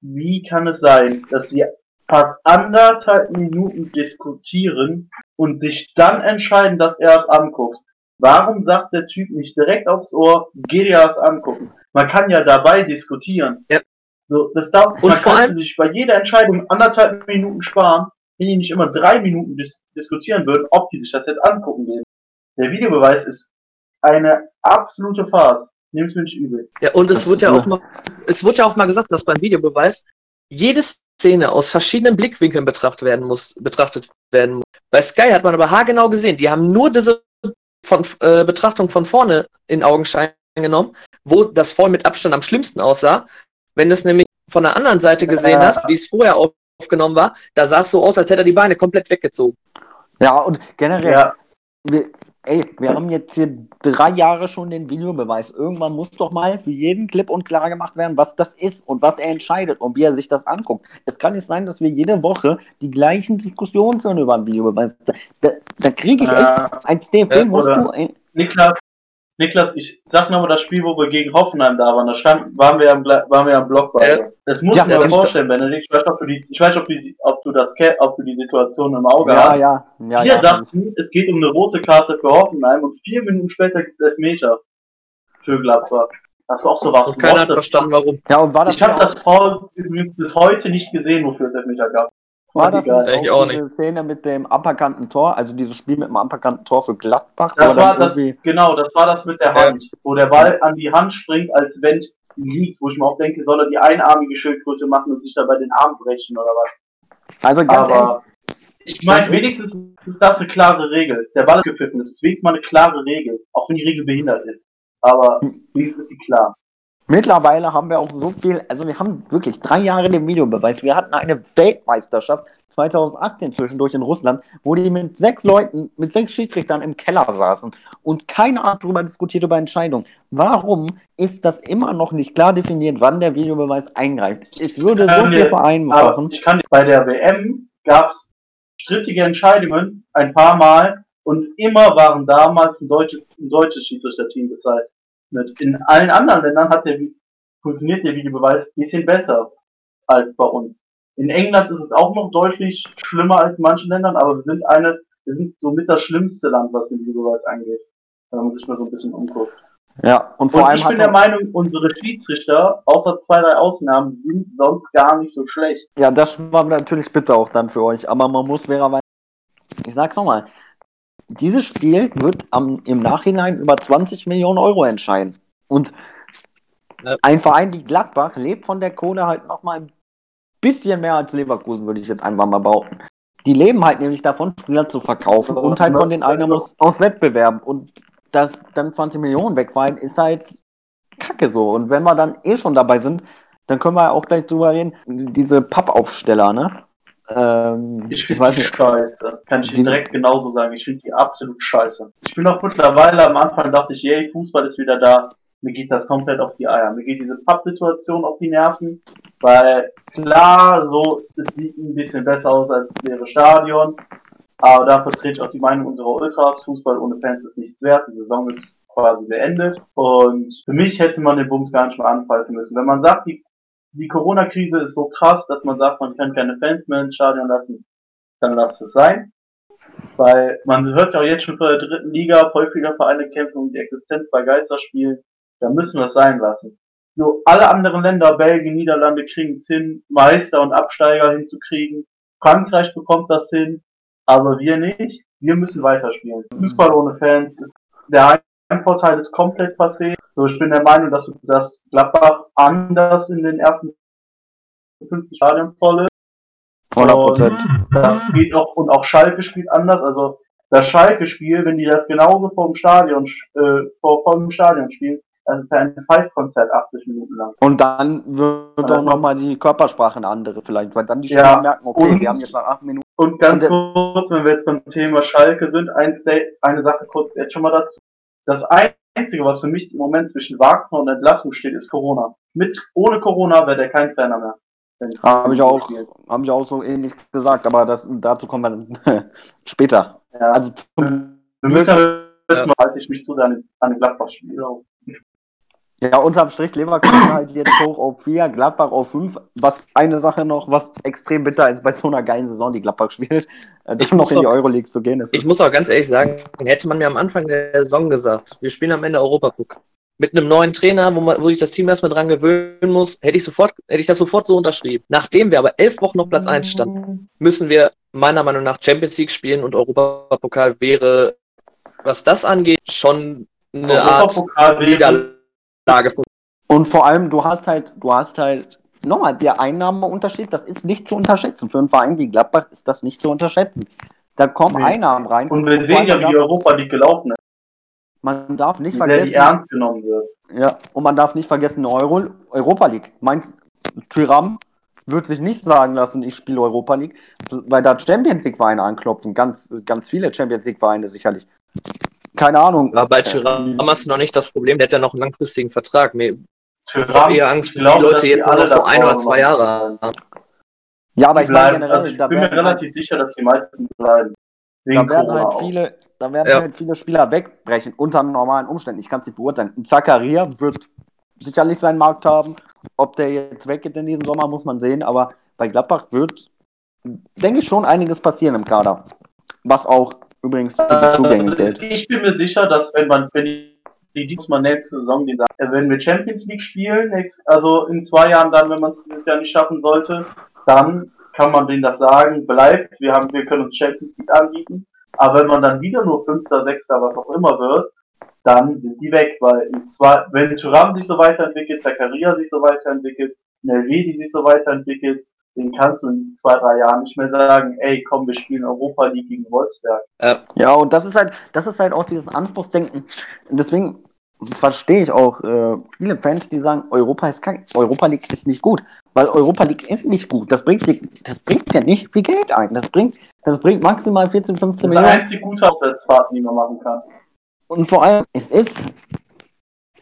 S2: wie kann es sein, dass wir fast anderthalb Minuten diskutieren und sich dann entscheiden, dass er es anguckt? Warum sagt der Typ nicht direkt aufs Ohr, geh dir das angucken? Man kann ja dabei diskutieren. Ja. So, das darf, und man vor allem sich bei jeder Entscheidung anderthalb Minuten sparen, wenn die nicht immer drei Minuten dis diskutieren würden, ob die sich das jetzt angucken will. Der Videobeweis ist eine absolute Farce. Nehmt mir nicht übel.
S1: Ja, und es wird ja auch mal, es wird ja auch mal gesagt, dass beim Videobeweis jede Szene aus verschiedenen Blickwinkeln betrachtet werden muss, betrachtet werden muss. Bei Sky hat man aber haargenau gesehen, die haben nur diese von, äh, Betrachtung von vorne in Augenschein genommen, wo das voll mit Abstand am schlimmsten aussah. Wenn du es nämlich von der anderen Seite gesehen hast, wie es vorher aufgenommen war, da sah es so aus, als hätte er die Beine komplett weggezogen.
S3: Ja, und generell, ja. Wir, ey, wir haben jetzt hier drei Jahre schon den Videobeweis. Irgendwann muss doch mal für jeden Clip und klar gemacht werden, was das ist und was er entscheidet und wie er sich das anguckt. Es kann nicht sein, dass wir jede Woche die gleichen Diskussionen führen über einen Videobeweis. Da, da, kriege ich echt äh, als DFB,
S2: äh, musst du. Ey, Niklas, Niklas, ich sag nochmal das Spiel, wo wir gegen Hoffenheim da waren. Da stand, waren wir am, waren wir am Block bei. Ja. Das musst ja, du dir vorstellen, Benedikt. Ich weiß, ob du die, ich weiß, ob du, ob du das, ob du die Situation im Auge
S3: ja,
S2: hast.
S3: Ja, ja,
S2: Hier ja. dachten, es geht um eine rote Karte für Hoffenheim und vier Minuten später gibt es Meter für Gladbach. Das war auch so was.
S1: Und keiner hat verstanden, warum.
S2: Ja, und war das ich habe das Foul bis heute nicht gesehen, wofür es Elfmeter gab.
S3: War das nicht ich auch diese nicht. Szene mit dem aberkannten Tor, also dieses Spiel mit dem aberkannten Tor für Gladbach?
S2: Das war das, genau, das war das mit der Hand, ja. wo der Ball an die Hand springt, als wenn liegt, wo ich mir auch denke, soll er die einarmige Schildkröte machen und sich dabei den Arm brechen oder was? Also ganz Aber ich meine, wenigstens ist das eine klare Regel. Der Ball ist gepfiffen, das ist wenigstens mal eine klare Regel, auch wenn die Regel behindert ist. Aber hm. wenigstens ist sie klar.
S3: Mittlerweile haben wir auch so viel, also wir haben wirklich drei Jahre den Videobeweis. Wir hatten eine Weltmeisterschaft 2018 zwischendurch in Russland, wo die mit sechs Leuten, mit sechs Schiedsrichtern im Keller saßen und keine Art darüber diskutiert über Entscheidungen. Warum ist das immer noch nicht klar definiert, wann der Videobeweis eingreift? Es würde so viel vereinfachen.
S2: Ich kann bei der WM gab es strittige Entscheidungen ein paar Mal und immer waren damals ein deutsches, ein deutsches Schiedsrichterteam bezahlt mit. In allen anderen Ländern hat der, funktioniert der Videobeweis ein bisschen besser als bei uns. In England ist es auch noch deutlich schlimmer als in manchen Ländern, aber wir sind eine, wir sind somit das schlimmste Land, was den Videobeweis angeht. Wenn man sich mal so ein bisschen umguckt.
S3: Ja, und vor und allem.
S2: Ich bin der Meinung, unsere Schiedsrichter, außer zwei, drei Ausnahmen, sind sonst gar nicht so schlecht.
S3: Ja, das war natürlich bitter auch dann für euch, aber man muss fairerweise. Ich sag's nochmal, dieses Spiel wird am, im Nachhinein über 20 Millionen Euro entscheiden. Und ja. ein Verein wie Gladbach lebt von der Kohle halt nochmal ein bisschen mehr als Leverkusen, würde ich jetzt einfach mal behaupten. Die leben halt nämlich davon, Spieler zu verkaufen und halt von den Einnahmen aus, aus Wettbewerben. Und dass dann 20 Millionen wegfallen, ist halt kacke so. Und wenn wir dann eh schon dabei sind, dann können wir auch gleich drüber reden. Diese Pappaufsteller, ne?
S2: Ähm, ich finde die scheiße. Kann ich die direkt genauso sagen. Ich finde die absolut scheiße. Ich bin auch mittlerweile am Anfang dachte ich, yay, Fußball ist wieder da. Mir geht das komplett auf die Eier. Mir geht diese Pappsituation auf die Nerven, weil klar, so, es sieht ein bisschen besser aus als das leere Stadion. Aber da vertrete ich auch die Meinung unserer Ultras. Fußball ohne Fans ist nichts wert. Die Saison ist quasi beendet. Und für mich hätte man den Bums gar nicht mehr anpfeifen müssen. Wenn man sagt, die die Corona-Krise ist so krass, dass man sagt, man kann keine Fans mehr ins Stadion lassen, dann lasst es sein. Weil man hört ja auch jetzt schon von der dritten Liga, häufiger Vereine kämpfen um die Existenz bei Geisterspielen. Da müssen wir es sein lassen. Nur alle anderen Länder, Belgien, Niederlande kriegen es hin, Meister und Absteiger hinzukriegen. Frankreich bekommt das hin, aber wir nicht. Wir müssen weiterspielen. Fußball ohne Fans ist der Vorteil ist komplett passé. So, ich bin der Meinung, dass, dass Gladbach anders in den ersten 50 Stadien voll ist. 100%. Das geht auch, und auch Schalke spielt anders. Also, das Schalke-Spiel, wenn die das genauso vor dem Stadion, äh, vor, vor dem Stadion spielen, das ist ja ein Five-Konzert 80 Minuten lang.
S3: Und dann wird also, doch nochmal die Körpersprache eine andere vielleicht, weil dann die Spieler ja, merken, okay, und, wir haben jetzt nach 8 Minuten.
S2: Und ganz und kurz, wenn wir jetzt beim Thema Schalke sind, ein eine Sache kurz jetzt schon mal dazu. Das Einzige, was für mich im Moment zwischen Wagner und Entlassung steht, ist Corona. Mit, ohne Corona wäre der kein Trainer mehr.
S3: Habe ich, auch, hab ich auch so ähnlich gesagt, aber das, dazu kommen wir [LAUGHS] später.
S2: Ja. Also zum wir müssen ja, ja. halte ich mich zu sehr an, an den Gladbach-Spiel
S3: Ja, unterm Strich Leverkusen halt jetzt hoch auf 4, Gladbach auf 5. Was eine Sache noch, was extrem bitter ist bei so einer geilen Saison, die Gladbach spielt, [LAUGHS] äh, ich noch in die Euroleague zu gehen.
S1: ich muss auch ganz ehrlich sagen, hätte man mir am Anfang der Saison gesagt, wir spielen am Ende Europapokal. Mit einem neuen Trainer, wo, man, wo sich das Team erstmal dran gewöhnen muss, hätte ich, sofort, hätte ich das sofort so unterschrieben. Nachdem wir aber elf Wochen noch Platz 1 standen, müssen wir meiner Meinung nach Champions League spielen und Europapokal wäre, was das angeht, schon eine Art Niederlage
S3: Lage Und vor allem, du hast halt, du hast halt, nochmal, der Einnahmenunterschied, das ist nicht zu unterschätzen. Für einen Verein wie Gladbach ist das nicht zu unterschätzen. Da kommen nee. Einnahmen rein.
S2: Und wir sehen ja, wie Europa League gelaufen ist.
S3: Man darf nicht
S2: wie
S3: vergessen.
S2: Die ernst genommen wird.
S3: Ja, und man darf nicht vergessen, Euro, Europa League. Mein Tyram wird sich nicht sagen lassen, ich spiele Europa League, weil da Champions League Vereine anklopfen. Ganz, ganz viele Champions League Vereine sicherlich keine Ahnung.
S1: Aber bei Tyram hast du noch nicht das Problem, der hat ja noch einen langfristigen Vertrag. ich
S2: habe eher Angst,
S1: die Leute jetzt noch so ein oder zwei Jahre haben.
S3: Ja, aber ich, meine generell,
S2: also ich bin mir relativ halt, sicher, dass die meisten bleiben.
S3: Da werden, halt viele, da werden ja. halt viele Spieler wegbrechen, unter normalen Umständen. Ich kann es nicht beurteilen. Zakaria wird sicherlich seinen Markt haben. Ob der jetzt weggeht in diesem Sommer, muss man sehen. Aber bei Gladbach wird, denke ich, schon einiges passieren im Kader. Was auch übrigens die Zugänge gilt.
S2: Ich bin mir sicher, dass wenn man, wenn die, die diesmal nächste Saison, die sagt, wenn wir Champions League spielen, also in zwei Jahren dann, wenn man es dieses Jahr nicht schaffen sollte, dann kann man denen das sagen, bleibt, wir haben, wir können uns Champions League anbieten. Aber wenn man dann wieder nur Fünfter, Sechster, was auch immer wird, dann sind die weg, weil in zwei, wenn Thuram sich so weiterentwickelt, Zakaria sich so weiterentwickelt, Nelvi, die sich so weiterentwickelt, den kannst du in zwei, drei Jahren nicht mehr sagen, ey, komm, wir spielen Europa League gegen Wolfsberg.
S3: Ja, und das ist halt, das ist halt auch dieses Anspruchsdenken. Deswegen verstehe ich auch äh, viele Fans, die sagen, Europa ist kacke, Europa League ist nicht gut. Weil Europa League ist nicht gut. Das bringt, das bringt ja nicht viel Geld ein. Das bringt, das bringt maximal 14, 15 Millionen. Das ist
S2: der einzige gute Auswärtsfahrt, die man machen kann.
S3: Und vor allem, es ist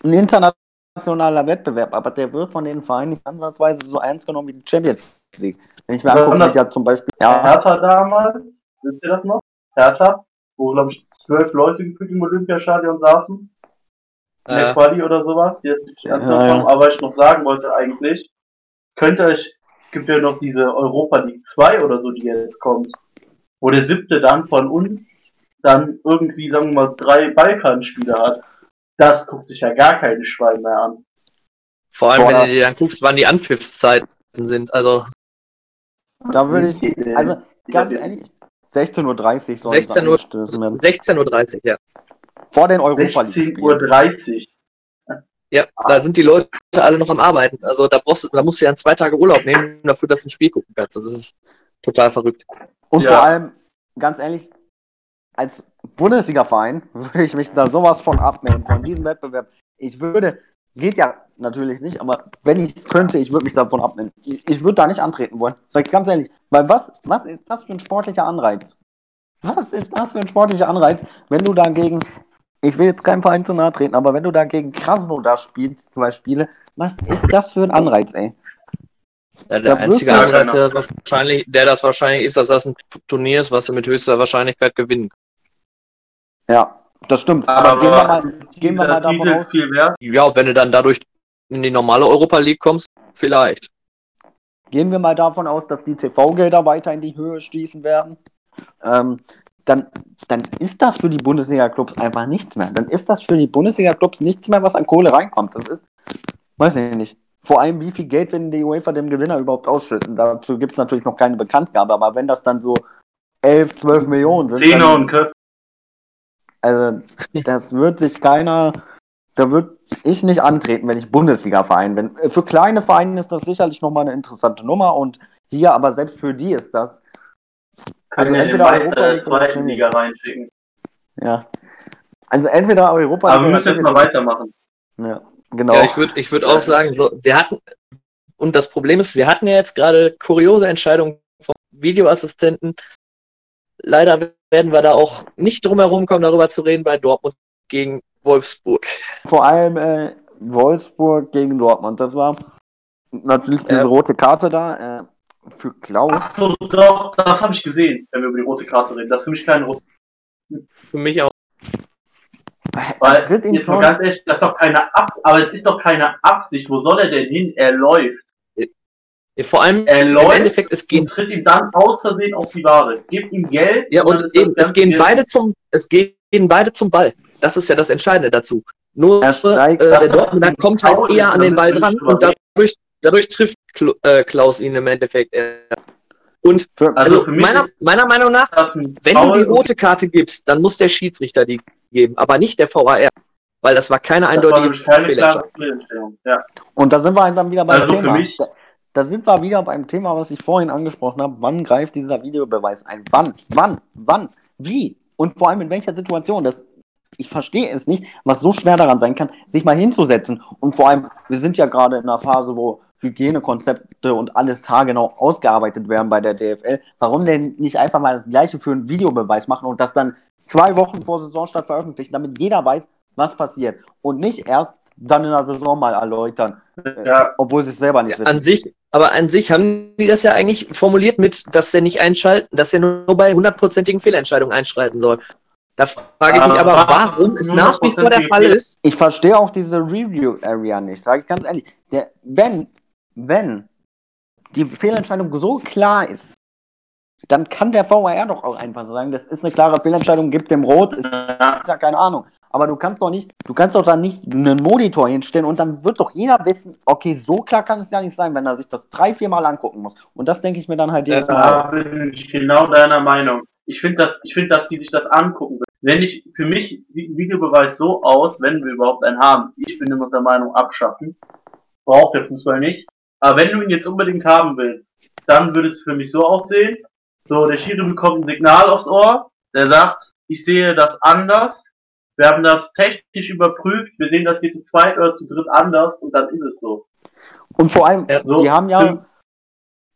S3: ein internationaler Wettbewerb, aber der wird von den Vereinen nicht ansatzweise so ernst genommen wie die Champions League. Wenn ich mir angucke, ja zum Beispiel.
S2: Ja. Hertha damals, wisst ihr das noch? Hertha, wo, glaube ich, zwölf Leute gefühlt im Olympiastadion saßen. In der Quali oder sowas, jetzt nicht ja, ja. Aber ich noch sagen wollte eigentlich, könnte euch, gibt ja noch diese Europa League 2 oder so, die jetzt kommt, wo der siebte dann von uns dann irgendwie, sagen wir mal, drei Balkanspieler hat. Das guckt sich ja gar keine Schwein mehr an.
S1: Vor allem, Boah. wenn du dir dann guckst, wann die Anpfiffszeiten sind. Also
S3: da würde ich, also ganz ehrlich, 16.30 Uhr
S1: soll 16 Uhr, 16.30 Uhr, ja.
S3: Vor den Europa League.
S2: 16.30 Uhr.
S1: Ja, da sind die Leute alle noch am Arbeiten. Also da brauchst du, da musst du ja zwei Tage Urlaub nehmen, dafür, dass du ein Spiel gucken kannst. Das ist total verrückt.
S3: Und ja. vor allem, ganz ehrlich, als Bundesliga-Verein [LAUGHS] würde ich mich da sowas von abnehmen, von diesem Wettbewerb. Ich würde Geht ja natürlich nicht, aber wenn ich es könnte, ich würde mich davon abnehmen. Ich, ich würde da nicht antreten wollen. Sag ich ganz ehrlich. Weil was, was ist das für ein sportlicher Anreiz? Was ist das für ein sportlicher Anreiz, wenn du dagegen, ich will jetzt keinem Verein zu nahe treten, aber wenn du dagegen Krasno spielst, zwei Spiele, was ist das für ein Anreiz, ey?
S1: Ja, der da einzige Anreiz, der das, wahrscheinlich, der das wahrscheinlich ist, dass das ein Turnier ist, was du mit höchster Wahrscheinlichkeit gewinnen
S3: Ja, das stimmt.
S2: Aber, aber gehen wir mal, gehen wir mal davon aus. Viel wert?
S1: Ja, wenn du dann dadurch in die normale Europa League kommst, vielleicht.
S3: Gehen wir mal davon aus, dass die TV-Gelder weiter in die Höhe stießen werden. Ähm, dann, dann ist das für die Bundesliga-Clubs einfach nichts mehr. Dann ist das für die Bundesliga-Clubs nichts mehr, was an Kohle reinkommt. Das ist, weiß ich nicht. Vor allem, wie viel Geld werden die UEFA dem Gewinner überhaupt ausschütten? Dazu gibt es natürlich noch keine Bekanntgabe, aber wenn das dann so 11, 12 Millionen sind.
S2: Zehner und Köpfe.
S3: Also, das wird sich keiner, da wird ich nicht antreten, wenn ich Bundesliga-Verein bin. Für kleine Vereine ist das sicherlich nochmal eine interessante Nummer und hier aber selbst für die ist das.
S2: Also entweder Europa League oder Liga reinschicken.
S3: Ja. Also entweder Europa
S2: League. Aber wir müssen jetzt mal weitermachen.
S3: Ja, genau.
S1: Ja, ich würde ich würd auch sagen, so, wir hatten, und das Problem ist, wir hatten ja jetzt gerade kuriose Entscheidungen vom Videoassistenten. Leider werden wir da auch nicht drum herum kommen, darüber zu reden, bei Dortmund gegen Wolfsburg.
S3: Vor allem äh, Wolfsburg gegen Dortmund. Das war natürlich diese äh, rote Karte da äh, für Klaus.
S2: Achso, doch, das habe ich gesehen, wenn wir über die rote Karte reden. Das ist für mich keine rote.
S1: Für mich auch.
S2: Weil, ihn schon. ganz ehrlich, das ist doch keine Ab aber es ist doch keine Absicht. Wo soll er denn hin? Er läuft.
S1: Vor allem,
S2: er läuft im Endeffekt, es geht. Und tritt ihm dann aus Versehen auf die Wade. Gib ihm Geld.
S1: Ja, und, und eben, es gehen beide zum, es gehen beide zum Ball. Das ist ja das Entscheidende dazu. Nur äh, der Dortmunder kommt halt eher an den Ball dran und dadurch, dadurch trifft äh, Klaus ihn im Endeffekt. Und also, also meiner, meiner Meinung nach, wenn du die rote Karte gibst, dann muss der Schiedsrichter die geben, aber nicht der VAR. Weil das war keine eindeutige
S3: Fehlentscheidung. Ja. Und da sind wir dann wieder beim also Thema. Da, sind wir wieder beim Thema, was ich vorhin angesprochen habe. Wann greift dieser Videobeweis ein? Wann? Wann? Wann? Wie? Und vor allem in welcher Situation? Das ich verstehe es nicht, was so schwer daran sein kann, sich mal hinzusetzen. Und vor allem, wir sind ja gerade in einer Phase, wo Hygienekonzepte und alles haargenau ausgearbeitet werden bei der DFL. Warum denn nicht einfach mal das Gleiche für einen Videobeweis machen und das dann zwei Wochen vor Saisonstart veröffentlichen, damit jeder weiß, was passiert. Und nicht erst dann in der Saison mal erläutern, ja. obwohl sie es selber nicht
S1: ja, wissen. An sich, aber an sich haben die das ja eigentlich formuliert mit, dass er nicht einschalten, dass er nur bei hundertprozentigen Fehlentscheidungen einschreiten soll. Da frage ich mich aber, warum es nach wie vor der Fall ist.
S3: Ich verstehe auch diese Review-Area nicht, sage ich ganz ehrlich. Der, wenn, wenn die Fehlentscheidung so klar ist, dann kann der VAR doch auch einfach sagen, das ist eine klare Fehlentscheidung, gibt dem Rot, ist, ist ja keine Ahnung. Aber du kannst doch nicht, du kannst doch da nicht einen Monitor hinstellen und dann wird doch jeder wissen, okay, so klar kann es ja nicht sein, wenn er sich das drei, vier Mal angucken muss. Und das denke ich mir dann halt jedes Mal.
S2: Da bin ich genau deiner Meinung. Ich finde, dass, ich finde, dass die sich das angucken wenn ich, für mich sieht ein Videobeweis so aus, wenn wir überhaupt einen haben. Ich bin immer der Meinung, abschaffen. Braucht der Fußball nicht. Aber wenn du ihn jetzt unbedingt haben willst, dann würde es für mich so aussehen. So, der Schiri bekommt ein Signal aufs Ohr, der sagt, ich sehe das anders. Wir haben das technisch überprüft, wir sehen das hier zu zweit oder zu dritt anders und dann ist es so.
S3: Und vor allem, ja, so, die haben ja,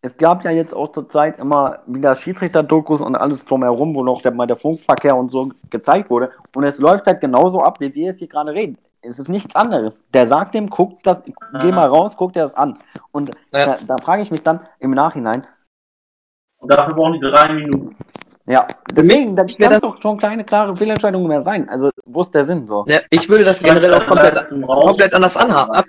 S3: es gab ja jetzt auch zur Zeit immer wieder Schiedsrichter-Dokus und alles drumherum, wo noch der, mal der Funkverkehr und so gezeigt wurde. Und es läuft halt genauso ab, wie wir es hier gerade reden. Es ist nichts anderes. Der sagt dem, guck das, geh mal raus, guck dir das an. Und ja. da, da frage ich mich dann im Nachhinein.
S2: Und dafür brauchen die drei Minuten.
S3: Ja, deswegen, da kann doch schon kleine, klare Fehlentscheidungen mehr sein. Also, wo ist der Sinn so?
S1: Ja, ich würde das generell auch komplett, komplett anders anhaben,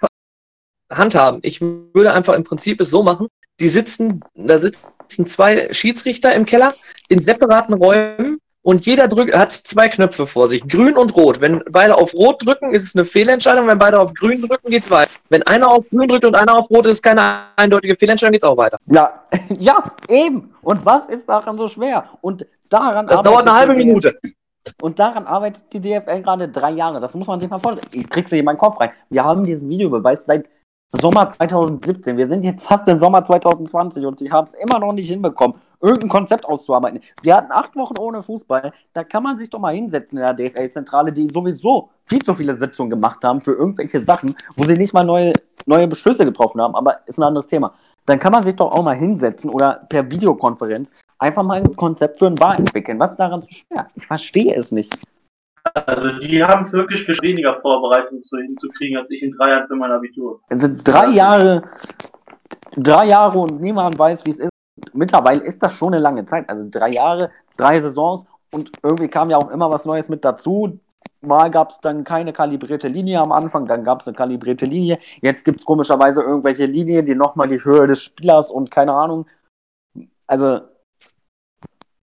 S1: handhaben. Ich würde einfach im Prinzip es so machen, die sitzen, da sitzen zwei Schiedsrichter im Keller in separaten Räumen und jeder drückt, hat zwei Knöpfe vor sich, grün und rot. Wenn beide auf rot drücken, ist es eine Fehlentscheidung. Wenn beide auf grün drücken, geht's weiter. Wenn einer auf grün drückt und einer auf rot, ist es keine eindeutige Fehlentscheidung, geht's auch weiter.
S3: Ja, [LAUGHS] ja, eben. Und was ist daran so schwer? Und daran
S1: Das dauert eine halbe Minute.
S3: Und daran arbeitet die DFL gerade drei Jahre. Das muss man sich mal vorstellen. Ich krieg's dir in meinen Kopf rein. Wir haben diesen Videobeweis seit Sommer 2017. Wir sind jetzt fast im Sommer 2020 und sie haben es immer noch nicht hinbekommen, irgendein Konzept auszuarbeiten. Wir hatten acht Wochen ohne Fußball. Da kann man sich doch mal hinsetzen in der DFL-Zentrale, die sowieso viel zu viele Sitzungen gemacht haben für irgendwelche Sachen, wo sie nicht mal neue, neue Beschlüsse getroffen haben. Aber ist ein anderes Thema. Dann kann man sich doch auch mal hinsetzen oder per Videokonferenz einfach mal ein Konzept für ein Bar entwickeln. Was ist daran so schwer? Ich verstehe es nicht.
S2: Also die haben es wirklich für weniger Vorbereitung zu, hinzukriegen, als ich in drei Jahren für mein Abitur.
S3: Also drei Jahre, drei Jahre und niemand weiß, wie es ist. Mittlerweile ist das schon eine lange Zeit. Also drei Jahre, drei Saisons und irgendwie kam ja auch immer was Neues mit dazu. Mal gab es dann keine kalibrierte Linie am Anfang, dann gab es eine kalibrierte Linie. Jetzt gibt es komischerweise irgendwelche Linien, die nochmal die Höhe des Spielers und keine Ahnung. Also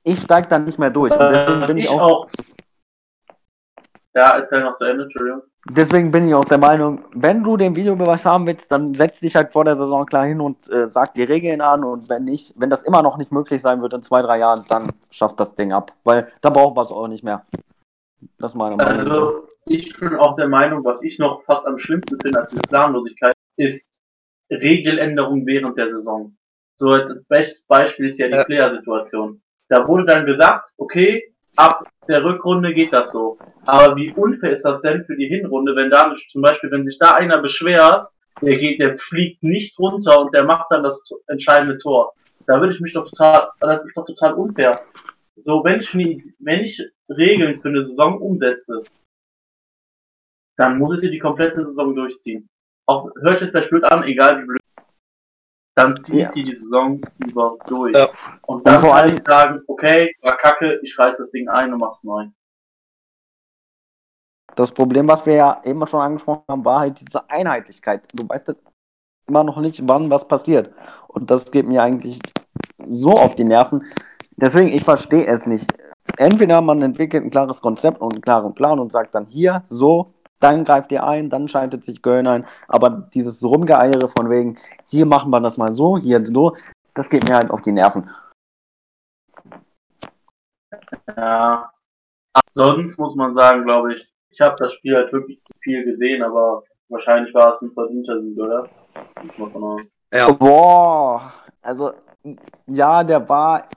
S3: ich steige dann nicht mehr durch. Deswegen bin ich auch, auch
S2: ja, erzähl noch zu Ende, Entschuldigung.
S3: Deswegen bin ich auch der Meinung, wenn du den Videobeweis haben willst, dann setz dich halt vor der Saison klar hin und äh, sag die Regeln an und wenn nicht, wenn das immer noch nicht möglich sein wird in zwei, drei Jahren, dann schafft das Ding ab, weil da brauchen wir es auch nicht mehr.
S2: Das ist meine Meinung. Also, ich bin auch der Meinung, was ich noch fast am schlimmsten finde als diese Planlosigkeit, ist Regeländerung während der Saison. So, das beste Beispiel ist ja die ja. Player-Situation. Da wurde dann gesagt, okay, ab der Rückrunde geht das so. Aber wie unfair ist das denn für die Hinrunde, wenn da zum Beispiel, wenn sich da einer beschwert, der geht, der fliegt nicht runter und der macht dann das entscheidende Tor. Da würde ich mich doch total, das ist doch total unfair. So, wenn ich, wenn ich Regeln für eine Saison umsetze, dann muss ich sie die komplette Saison durchziehen. Auch, hört jetzt vielleicht blöd an, egal wie blöd dann ziehe ja. ich die Saison über durch. Ja. Und dann und kann ich sagen, okay, war kacke, ich reiß das Ding ein und mach's neu.
S3: das Problem, was wir ja eben schon angesprochen haben, war halt diese Einheitlichkeit. Du weißt immer noch nicht, wann was passiert. Und das geht mir eigentlich so auf die Nerven. Deswegen, ich verstehe es nicht. Entweder man entwickelt ein klares Konzept und einen klaren Plan und sagt dann hier, so, dann greift ihr ein, dann schaltet sich Köln ein. Aber dieses Rumgeeiere von wegen, hier machen wir das mal so, hier so, das geht mir halt auf die Nerven.
S2: Ja. Sonst muss man sagen, glaube ich, ich habe das Spiel halt wirklich viel gesehen, aber wahrscheinlich war es ein verdienter Sieg, oder? Von aus.
S3: Ja. Boah, also ja, der war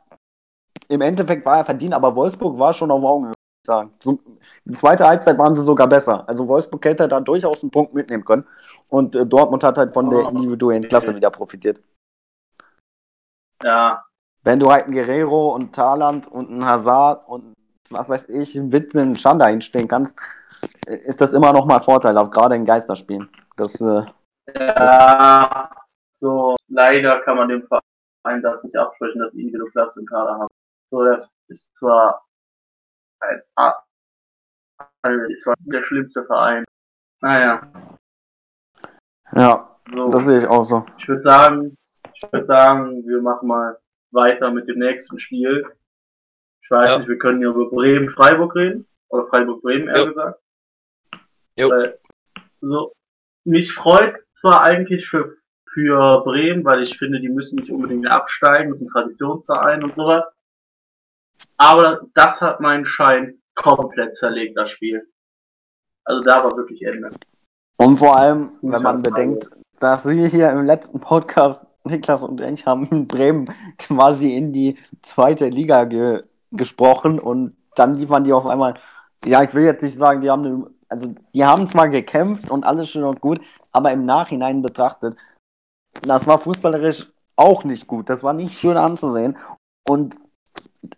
S3: im Endeffekt war er verdient, aber Wolfsburg war schon auf Augenhöhe, sagen. So, die zweite Halbzeit waren sie sogar besser. Also Wolfsburg hätte da durchaus einen Punkt mitnehmen können. Und äh, Dortmund hat halt von der oh, individuellen Klasse wieder profitiert.
S2: Ja.
S3: Wenn du halt einen Guerrero und Thaland und einen Hazard und was weiß ich, einen Witze, einen Schanda hinstellen kannst, äh, ist das immer noch mal vorteilhaft, gerade in Geisterspielen. Das, äh,
S2: ja, so leider kann man dem Verein das nicht absprechen, dass ihn wieder Platz im Kader haben. So, der ist zwar ein, also ist zwar der schlimmste Verein. Naja.
S3: Ja, so. das sehe ich auch so.
S2: Ich würde sagen, ich würde sagen, wir machen mal weiter mit dem nächsten Spiel. Ich weiß ja. nicht, wir können ja über Bremen-Freiburg reden. Oder Freiburg-Bremen, eher jo. gesagt. Jo. Weil, so, mich freut zwar eigentlich für, für Bremen, weil ich finde, die müssen nicht unbedingt absteigen, das ist ein Traditionsverein und sowas. Aber das hat meinen Schein komplett zerlegt, das Spiel. Also da war wirklich Ende.
S3: Und vor allem, wenn man bedenkt, dass wir hier im letzten Podcast, [LAUGHS] Niklas und ich, haben in Bremen quasi in die zweite Liga ge gesprochen und dann liefern die auf einmal, ja, ich will jetzt nicht sagen, die haben, eine, also die haben zwar gekämpft und alles schön und gut, aber im Nachhinein betrachtet, das war fußballerisch auch nicht gut. Das war nicht schön anzusehen. Und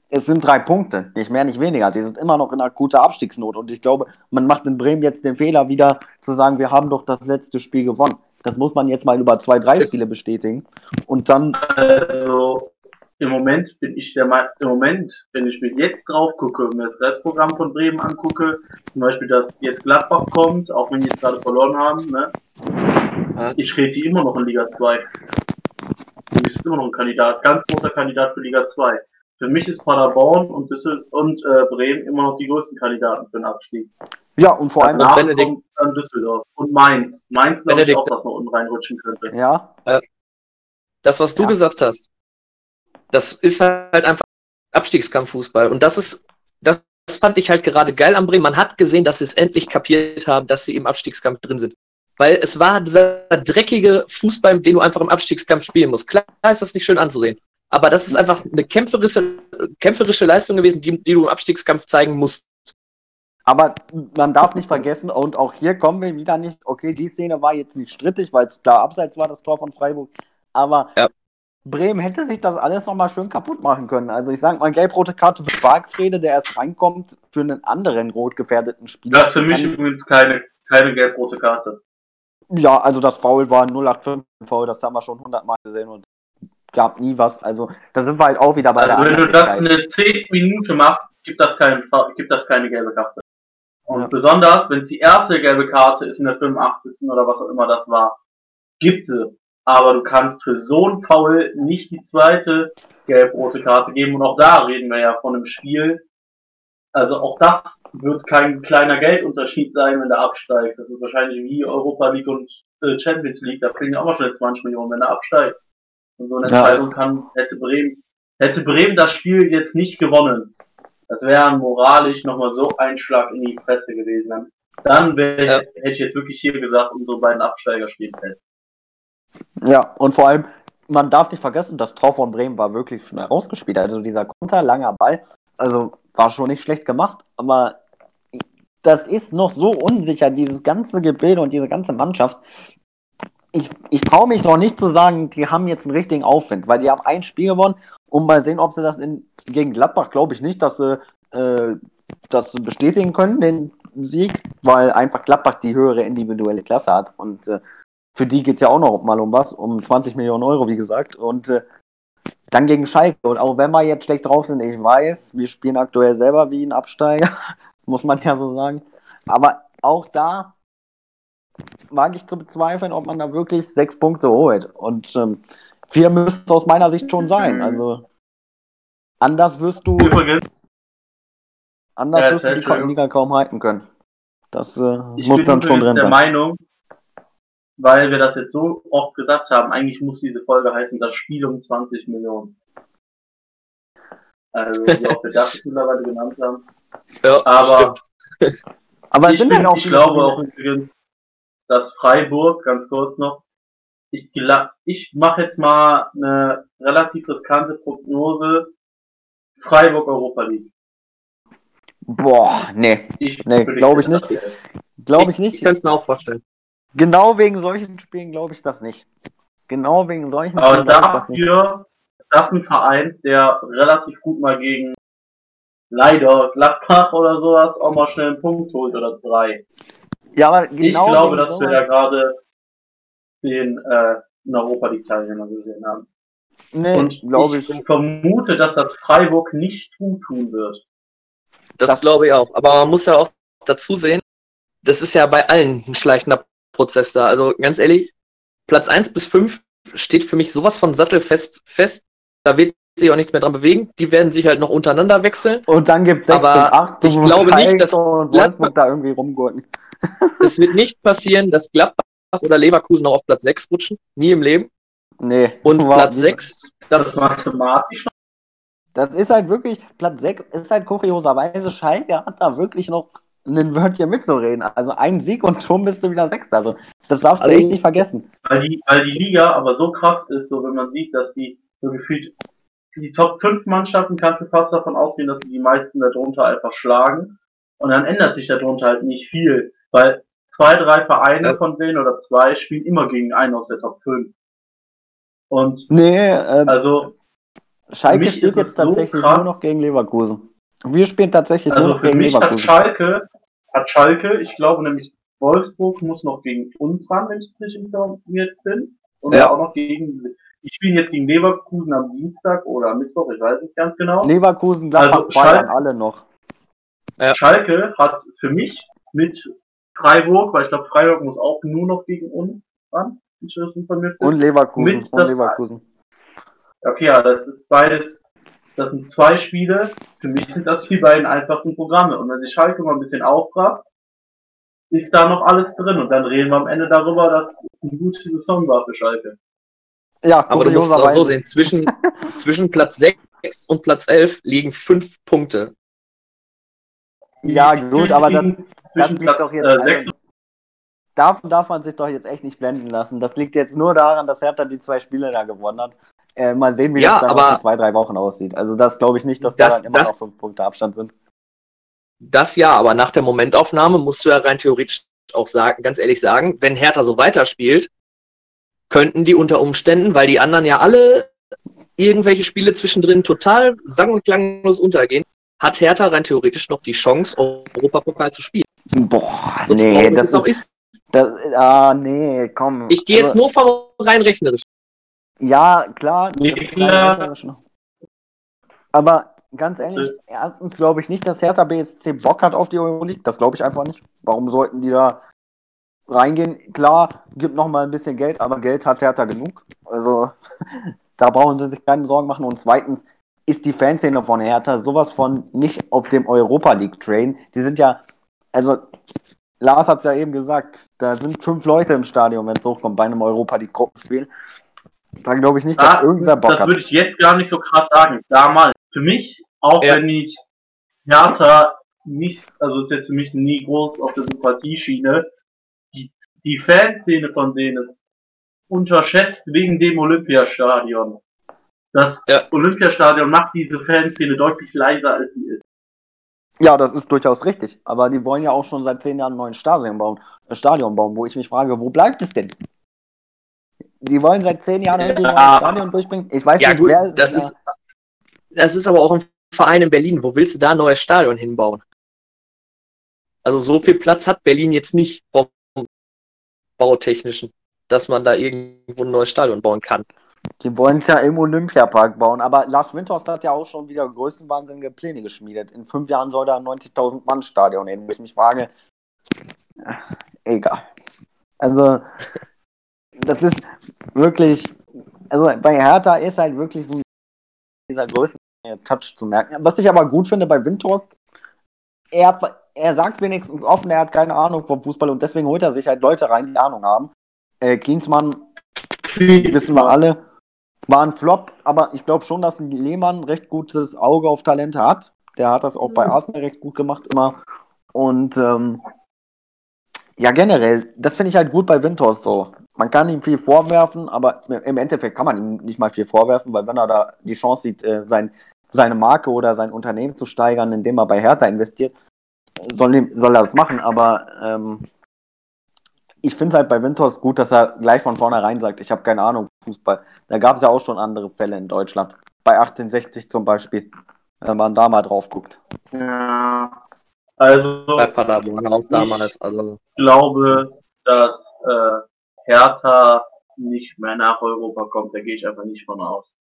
S3: es sind drei Punkte, nicht mehr, nicht weniger. Die sind immer noch in akuter Abstiegsnot. Und ich glaube, man macht in Bremen jetzt den Fehler wieder zu sagen, wir haben doch das letzte Spiel gewonnen. Das muss man jetzt mal über zwei, drei Spiele bestätigen. Und dann.
S2: Also, im Moment bin ich der Meinung, im Moment, wenn ich mir jetzt drauf gucke und mir das Restprogramm von Bremen angucke, zum Beispiel, dass jetzt Gladbach kommt, auch wenn die jetzt gerade verloren haben, ne? Ich rede die immer noch in Liga 2. Du bist immer noch ein Kandidat, ganz großer Kandidat für Liga 2. Für mich ist Paderborn und, Düssel und äh, Bremen immer noch die größten Kandidaten für den Abstieg.
S3: Ja, und vor allem
S2: Danach Benedikt. dann Düsseldorf und Mainz. Mainz glaube ich auch, dass man unten reinrutschen könnte.
S3: Ja.
S1: Äh, das, was du ja. gesagt hast, das ist halt einfach Abstiegskampffußball. Und das ist, das fand ich halt gerade geil am Bremen. Man hat gesehen, dass sie es endlich kapiert haben, dass sie im Abstiegskampf drin sind. Weil es war dieser dreckige Fußball, den du einfach im Abstiegskampf spielen musst. Klar ist das nicht schön anzusehen. Aber das ist einfach eine kämpferische, kämpferische Leistung gewesen, die, die du im Abstiegskampf zeigen musst.
S3: Aber man darf nicht vergessen, und auch hier kommen wir wieder nicht, okay, die Szene war jetzt nicht strittig, weil es klar abseits war, das Tor von Freiburg. Aber ja. Bremen hätte sich das alles nochmal schön kaputt machen können. Also ich sage mal, gelb-rote Karte für Bargfrede, der erst reinkommt, für einen anderen rot gefährdeten Spieler.
S2: Das ist für mich übrigens keine, keine gelb-rote Karte.
S3: Ja, also das Foul war 085 Foul, das haben wir schon 100 Mal gesehen und gab nie was. Also da sind wir halt auch wieder bei
S2: also der Wenn du das eine 10 Minute machst, gibt das, kein, gibt das keine gelbe Karte. Und ja. besonders, wenn es die erste gelbe Karte ist in der 85. oder was auch immer das war, gibt es. Aber du kannst für so ein Foul nicht die zweite gelb-rote Karte geben. Und auch da reden wir ja von einem Spiel. Also auch das wird kein kleiner Geldunterschied sein, wenn der absteigt. Das ist wahrscheinlich wie Europa League und äh, Champions League. Da kriegen auch mal schnell 20 Millionen, wenn er absteigt. Und so eine Entscheidung kann, hätte Bremen, hätte Bremen das Spiel jetzt nicht gewonnen. Das wäre moralisch nochmal so ein Schlag in die Fresse gewesen. Dann wär, ja. hätte ich jetzt wirklich hier gesagt, unsere beiden Absteiger spielen fest.
S3: Ja, und vor allem, man darf nicht vergessen, das Tor von Bremen war wirklich schnell rausgespielt. Also dieser Konter, langer Ball, also war schon nicht schlecht gemacht, aber das ist noch so unsicher, dieses ganze Gebilde und diese ganze Mannschaft. Ich, ich traue mich noch nicht zu sagen, die haben jetzt einen richtigen Aufwind, weil die haben ein Spiel gewonnen und mal sehen, ob sie das in, gegen Gladbach, glaube ich nicht, dass sie äh, das bestätigen können, den Sieg, weil einfach Gladbach die höhere individuelle Klasse hat und äh, für die geht es ja auch noch mal um was, um 20 Millionen Euro, wie gesagt. Und äh, dann gegen Schalke. Und auch wenn wir jetzt schlecht drauf sind, ich weiß, wir spielen aktuell selber wie ein Absteiger, [LAUGHS] muss man ja so sagen. Aber auch da wage ich zu bezweifeln, ob man da wirklich sechs Punkte holt. Und ähm, vier müsste aus meiner Sicht schon sein. Also anders wirst du.
S2: Übrigens,
S3: anders
S2: Ja,
S3: wirst du die. Liga kaum halten können. Das äh,
S2: ich
S3: muss
S2: bin
S3: dann schon drin
S2: der
S3: sein.
S2: Meinung, weil wir das jetzt so oft gesagt haben, eigentlich muss diese Folge heißen, das Spiel um 20 Millionen. Also, wie auch wir das mittlerweile genannt haben.
S1: Ja,
S2: Aber
S1: stimmt.
S3: Aber es
S2: ich,
S3: sind
S2: bin,
S3: halt auch
S2: ich glaube auch übrigens, dass Freiburg, ganz kurz noch, ich, gla- ich mache jetzt mal eine relativ riskante Prognose. Freiburg Europa League.
S3: Boah, nee,
S2: Ich
S3: Nee,
S2: predikte
S3: glaub ich
S2: das
S3: nicht. glaube ich
S1: Ich
S3: nicht.
S1: kann es mir auch vorstellen.
S3: Genau wegen solchen Spielen glaube ich das nicht. Genau wegen solchen
S2: Aber
S3: Spielen glaube ich das nicht.
S2: dafür ist das ein Verein, der relativ gut mal gegen leider Gladbach oder sowas auch mal schnell einen Punkt holt oder drei.
S3: Ja, aber
S2: ich
S3: genau
S2: glaube,
S3: wegen
S2: dass wir da gerade den äh, in Europa League Teilnehmer gesehen haben.
S3: Nee,
S2: Und
S3: glaube
S2: ich
S3: ich.
S2: vermute, dass das Freiburg nicht gut tun wird.
S1: Das,
S3: Das-
S1: glaube ich auch. Aber man muss ja auch dazu sehen, das ist ja bei allen ein schleichender Prozess da. Also ganz ehrlich, Platz 1 bis 5 steht für mich sowas von sattelfest fest. Da wird sich auch nichts mehr dran bewegen. Die werden sich halt noch untereinander wechseln.
S3: Und dann gibt es 6
S1: Aber
S3: und 8.
S1: ich glaube nicht, dass
S3: und Wolfsburg da irgendwie rumgurten.
S1: Es wird nicht passieren, dass Gladbach oder Leverkusen noch auf Platz 6 rutschen. Nie im Leben.
S3: Nee.
S1: Und Platz 6,
S2: Das
S1: das,
S2: mathematisch.
S3: Das ist halt wirklich, Platz 6 ist halt kurioserweise, Schalke hat da wirklich noch ein Wörtchen mitzureden. Also ein Sieg und schon bist du wieder Sechster. Also das darfst du
S1: Also-
S3: echt nicht vergessen.
S2: Weil die, weil die Liga aber so krass ist, so wenn man sieht, dass die so gefühlt die Top 5 Mannschaften kannst du fast davon ausgehen, dass die die meisten darunter einfach schlagen. Und dann ändert sich darunter halt nicht viel. Weil zwei, drei Vereine
S1: Ja.
S2: von denen oder zwei spielen immer gegen einen aus der Top 5. Und
S3: Nee, äh,
S2: also,
S3: Schalke spielt
S2: ist
S3: jetzt
S2: so
S3: tatsächlich
S2: krass.
S3: nur noch gegen Leverkusen. Wir spielen tatsächlich nur
S2: also
S3: noch
S2: für
S3: gegen
S2: mich hat
S3: Leverkusen.
S2: Schalke, hat Schalke, ich glaube nämlich Wolfsburg muss noch gegen uns ran, wenn ich richtig informiert bin. Und
S1: Ja.
S2: auch noch gegen, die spielen jetzt gegen Leverkusen am Dienstag oder am Mittwoch, ich weiß nicht ganz genau.
S3: Leverkusen, Gladbach,
S2: Also
S3: Bayern,
S2: Schalke-
S3: alle noch.
S1: Ja.
S2: Schalke hat für mich mit Freiburg, weil ich glaube, Freiburg muss auch nur noch gegen uns ran.
S3: Und Leverkusen.
S2: Mit
S3: Und Leverkusen.
S2: Okay, ja, das ist beides, das sind zwei Spiele. Für mich sind das die beiden einfachsten Programme. Und wenn sich Schalke mal ein bisschen aufbracht, ist da noch alles drin. Und dann reden wir am Ende darüber, dass es eine gute Saison war für Schalke.
S3: Ja,
S1: aber du musst es auch so sehen. Zwischen, [LAUGHS] zwischen Platz 6 und Platz 11 liegen 5 Punkte.
S3: Ja, gut, aber das, das liegt doch jetzt.
S2: äh,
S3: davon darf man sich doch jetzt echt nicht blenden lassen. Das liegt jetzt nur daran, dass Hertha die zwei Spiele da gewonnen hat. Äh, mal sehen, wie
S1: Ja,
S3: das dann
S1: aber-
S3: in zwei, drei Wochen aussieht. Also das glaube ich nicht, dass
S1: Das-
S3: da dann immer
S1: das-
S3: noch fünf Punkte Abstand sind.
S1: Das ja, aber nach der Momentaufnahme musst du ja rein theoretisch auch sagen, ganz ehrlich sagen, wenn Hertha so weiterspielt, könnten die unter Umständen, weil die anderen ja alle irgendwelche Spiele zwischendrin total sang- und klanglos untergehen, hat Hertha rein theoretisch noch die Chance, Europapokal zu spielen.
S3: Boah,
S1: So
S3: nee,
S1: traurig
S3: das
S1: auch
S3: ist,
S1: ist.
S3: das, ah, nee, komm.
S1: Ich gehe jetzt
S3: Also,
S1: nur vom rein rechnerisch.
S3: Ja, klar.
S2: Nee,
S3: das. Aber ganz ehrlich, erstens glaube ich nicht, dass Hertha BSC Bock hat auf die Euroleague. Das glaube ich einfach nicht. Warum sollten die da reingehen? Klar, gibt noch mal ein bisschen Geld, aber Geld hat Hertha genug. Also [LAUGHS] da brauchen sie sich keine Sorgen machen. Und zweitens ist die Fanszene von Hertha sowas von nicht auf dem Europa League Train. Die sind ja, also Lars hat es ja eben gesagt, da sind fünf Leute im Stadion, wenn es hochkommt bei einem Europa League Gruppenspiel. Da glaube ich nicht, dass
S2: Ah,
S3: irgendwer Bock
S2: das
S3: hat.
S2: würde ich jetzt gar nicht so krass sagen. Damals. Für mich, auch
S1: Ja.
S2: wenn ich Hertha nicht, also ist jetzt für mich nie groß auf der Sympathieschiene, die, die Fanszene von denen ist unterschätzt wegen dem Olympiastadion. Das
S1: Ja.
S2: Olympiastadion macht diese Fanszene deutlich leiser, als sie ist.
S3: Ja, das ist durchaus richtig. Aber die wollen ja auch schon seit zehn Jahren ein neues Stadion bauen, äh, Stadion bauen, wo ich mich frage, wo bleibt es denn? Die wollen seit zehn Jahren irgendwie ein neues
S2: Ja.
S3: Stadion durchbringen. Ich weiß
S1: Ja
S3: nicht,
S1: gut,
S3: wer
S1: das ist, das ist aber auch ein Verein in Berlin. Wo willst du da ein neues Stadion hinbauen? Also so viel Platz hat Berlin jetzt nicht vom bautechnischen, dass man da irgendwo ein neues Stadion bauen kann.
S3: Die wollen es ja im Olympiapark bauen. Aber Lars Windhorst hat ja auch schon wieder größenwahnsinnige Pläne geschmiedet. In fünf Jahren soll da ein 90.000 Mann Stadion hin. Wo ich mich frage, Egal. Also, das ist wirklich, also bei Hertha ist halt wirklich so dieser größte Touch zu merken. Was ich aber gut finde bei Windhorst, er, er sagt wenigstens offen, er hat keine Ahnung vom Fußball und deswegen holt er sich halt Leute rein, die Ahnung haben. Äh, Klinsmann, wissen wir alle, war ein Flop, aber ich glaube schon, dass ein Lehmann recht gutes Auge auf Talente hat. Der hat das auch bei Arsenal recht gut gemacht immer. Und ähm, ja, generell, das finde ich halt gut bei Windhorst so. Man kann ihm viel vorwerfen, aber im Endeffekt kann man ihm nicht mal viel vorwerfen, weil wenn er da die Chance sieht, äh, sein, seine Marke oder sein Unternehmen zu steigern, indem er bei Hertha investiert, soll, soll er das machen. Aber ähm, ich finde halt bei Windhorst gut, dass er gleich von vornherein sagt, ich habe keine Ahnung Fußball. Da gab es ja auch schon andere Fälle in Deutschland. Bei 1860 zum Beispiel, wenn man da mal drauf guckt.
S2: Ja, also.
S1: Bei Paderborn auch damals. Also.
S2: Ich glaube, dass äh, Hertha nicht mehr nach Europa kommt. Da gehe ich einfach nicht von aus.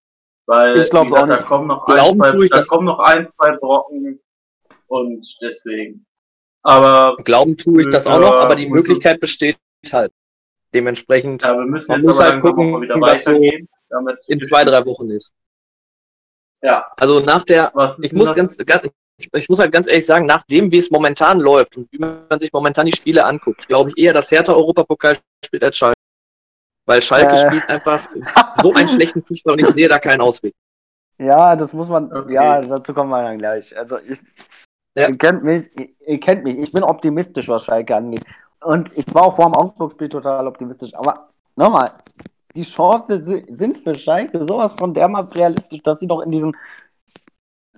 S2: Weil
S3: ich glaube auch nicht.
S2: Da kommen noch Glauben ein, zwei, da kommen noch ein, zwei Brocken und deswegen. Aber
S1: Glauben tue ich das auch noch, aber die Möglichkeit besteht halt. Dementsprechend,
S2: ja, man
S1: muss halt gucken, wie das so in zwei, drei Wochen ist.
S2: Ja.
S1: Also nach der, ich muss ganz, ganz, ich muss halt ganz ehrlich sagen, nachdem wie es momentan läuft und wie man sich momentan die Spiele anguckt, glaube ich eher, dass Hertha Europapokal spielt als Schalke. Weil Schalke äh. spielt einfach [LAUGHS] so einen schlechten Fußball und ich sehe da keinen Ausweg.
S3: Ja, das muss man, okay. ja, dazu kommen wir dann gleich. Also ich, ja. ihr kennt mich, ihr, ihr, kennt mich, ich bin optimistisch, was Schalke angeht. Und ich war auch vor dem Augsburg-Spiel total optimistisch. Aber nochmal, die Chancen sind für Schalke sowas von dermaßen realistisch, dass sie noch in diesen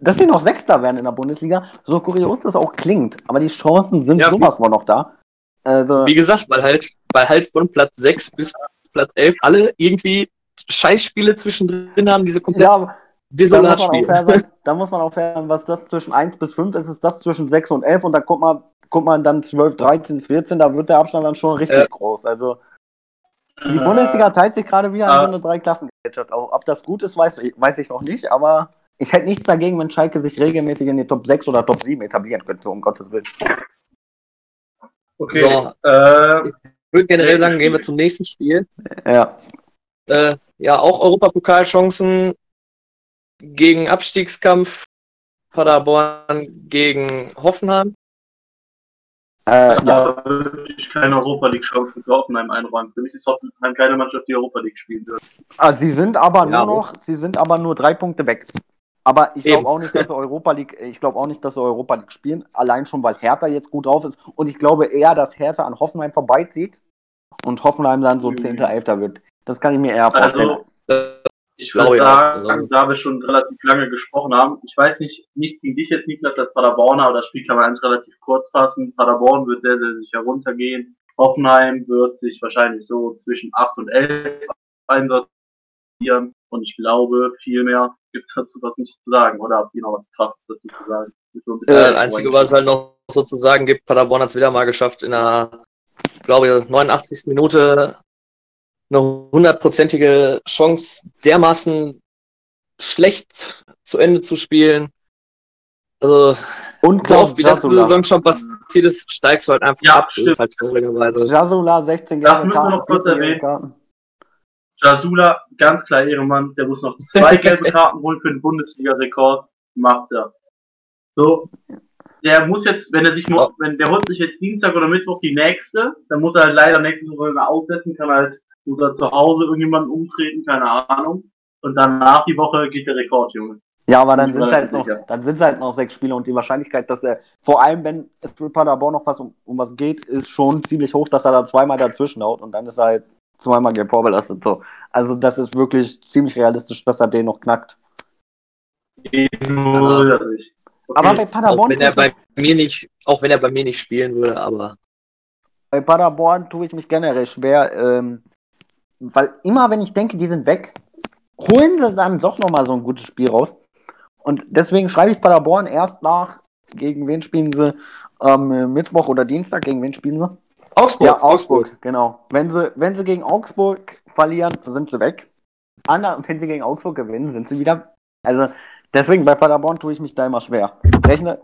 S3: dass sie noch Sechster werden in der Bundesliga, so kurios das auch klingt, aber die Chancen sind ja, sowas von noch da.
S1: Also, wie gesagt, weil halt, weil halt von Platz 6 bis Platz 11 alle irgendwie Scheißspiele zwischendrin haben, diese komplett ja, desolat. [LAUGHS]
S3: Da muss man auch fair was das zwischen 1 bis 5 ist, ist das zwischen 6 und 11 und da guckt man, guckt man dann 12, 13, 14, da wird der Abstand dann schon richtig äh, groß. Also die äh, Bundesliga teilt sich gerade wieder in so eine Dreiklassengesellschaft. Ob das gut ist, weiß, weiß ich noch nicht, aber ich hätte nichts dagegen, wenn Schalke sich regelmäßig in die Top 6 oder Top 7 etablieren könnte, um Gottes Willen.
S1: Okay. So, äh, ich würde generell sagen, gehen wir zum nächsten Spiel.
S3: Ja.
S1: Äh, ja, auch Europapokalchancen gegen Abstiegskampf. Paderborn gegen Hoffenheim.
S2: Äh, ja. würde ich keine Europa League Chance für Hoffenheim einräumen. Für mich ist Hoffenheim keine Mannschaft, die Europa League spielen wird.
S3: Ah, sie sind aber ja, nur noch, sie sind aber nur drei Punkte weg. Aber ich glaube auch nicht, dass sie Europa League, ich glaube auch nicht, dass sie Europa League spielen, allein schon, weil Hertha jetzt gut drauf ist. Und ich glaube eher, dass Hertha an Hoffenheim vorbeizieht und Hoffenheim dann so 10. Mhm. 11. wird. Das kann ich mir eher vorstellen.
S2: Also, ich würde sagen, ja. da wir schon relativ lange gesprochen haben, ich weiß nicht, nicht gegen dich jetzt, Niklas, als Paderborner, aber das Spiel kann man eigentlich relativ kurz fassen. Paderborn wird sehr, sehr sicher runtergehen. Hoffenheim wird sich wahrscheinlich so zwischen 8 und 11 einsortieren. Und ich glaube, viel mehr gibt es dazu was nicht zu sagen. Oder habt ihr noch was krasses dazu zu sagen?
S1: So äh, das Einzige, was es halt noch sozusagen gibt, Paderborn hat es wieder mal geschafft, in einer, glaube ich, 89. Minute eine hundertprozentige Chance dermaßen schlecht zu Ende zu spielen. Also,
S3: und
S1: so oft wie das Saison schon passiert ist, steigst du halt einfach ja, ab. Das ist halt traurigerweise.
S3: Jasula, 16
S2: Jahre. Das müssen wir noch kurz erwähnen. Jasula, ganz klar Ehrenmann, der muss noch zwei [LAUGHS] gelbe Karten holen für den Bundesliga-Rekord, macht er. So, der muss jetzt, wenn er sich nur, wenn der holt sich jetzt Dienstag oder Mittwoch die nächste, dann muss er halt leider nächste Woche aussetzen, kann halt, muss er zu Hause irgendjemanden umtreten, keine Ahnung. Und danach die Woche geht der Rekord, Junge.
S3: Ja, aber dann sind es halt noch, dann sind halt noch sechs Spiele und die Wahrscheinlichkeit, dass er, vor allem wenn es für Paderborn noch was um, um was geht, ist schon ziemlich hoch, dass er da zweimal dazwischen haut und dann ist er halt zweimal gelb vorbelastet. So. Also das ist wirklich ziemlich realistisch, dass er den noch knackt.
S1: Okay. Aber bei Paderborn. Auch wenn er bei mir nicht, auch wenn er bei mir nicht spielen würde, aber.
S3: Bei Paderborn tue ich mich generell schwer, ähm, weil immer wenn ich denke, die sind weg, holen sie dann doch nochmal so ein gutes Spiel raus. Und deswegen schreibe ich Paderborn erst nach, gegen wen spielen sie ähm, Mittwoch oder Dienstag, gegen wen spielen sie?
S1: Augsburg.
S3: Ja, Augsburg, Augsburg, genau. Wenn sie, wenn sie gegen Augsburg verlieren, sind sie weg. Ander, wenn sie gegen Augsburg gewinnen, sind sie wieder. Also deswegen bei Paderborn tue ich mich da immer schwer. Rechne,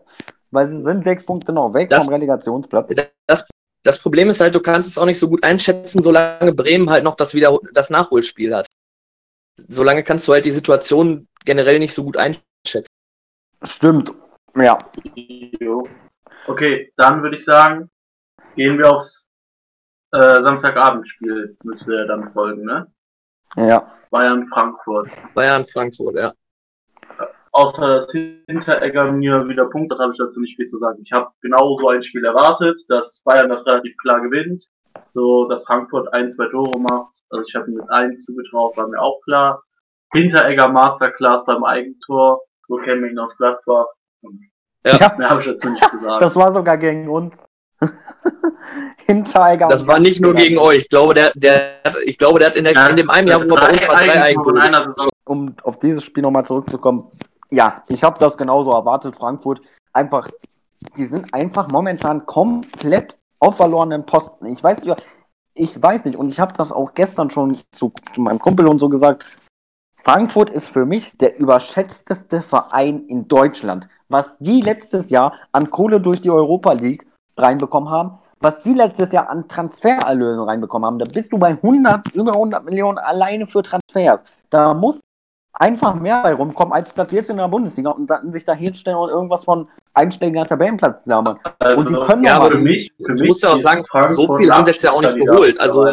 S3: weil sie sind sechs Punkte noch weg das, vom Relegationsplatz.
S1: Das, das Problem ist halt, du kannst es auch nicht so gut einschätzen, solange Bremen halt noch das, wieder das Nachholspiel hat. Solange kannst du halt die Situation generell nicht so gut einschätzen.
S3: Stimmt, ja.
S2: Okay, dann würde ich sagen, gehen wir aufs äh, Samstagabendspiel, müssen wir dann folgen, ne?
S3: Ja.
S2: Bayern-Frankfurt.
S1: Bayern-Frankfurt, ja.
S2: Außer dass Hinteregger mir wieder Punkte habe ich dazu nicht viel zu sagen. Ich habe genau so ein Spiel erwartet, dass Bayern das relativ klar gewinnt, so dass Frankfurt ein, zwei Tore macht. Also ich habe mit eins zugetraut, war mir auch klar. Hinteregger Masterclass beim Eigentor, so kennen wir ihn aus Gladbach.
S3: Ja. Mehr habe ich dazu nicht gesagt. Das war sogar gegen uns. [LAUGHS]
S1: Hinteregger. Das war nicht nur gegen euch. Ich glaube, der, der, ich glaube, der hat in, der, in dem einen Jahr, wo er bei uns war, drei Eigentore.
S3: Um auf dieses Spiel nochmal zurückzukommen. Ja, ich habe das genauso erwartet. Frankfurt einfach, die sind einfach momentan komplett auf verlorenen Posten. Ich weiß nicht, ich weiß nicht, und ich habe das auch gestern schon zu, zu meinem Kumpel und so gesagt. Frankfurt ist für mich der überschätzteste Verein in Deutschland. Was die letztes Jahr an Kohle durch die Europa League reinbekommen haben, was die letztes Jahr an Transfererlösen reinbekommen haben, da bist du bei 100, über 100 Millionen alleine für Transfers. Da muss einfach mehr bei rumkommen als Platz 14 in der Bundesliga und dann sich da hinstellen und irgendwas von einstelliger Tabellenplatz labern.
S2: Also, und die können ja, aber für mich,
S1: für du musst ja auch sagen, so viel haben sie jetzt ja auch nicht geholt. Also,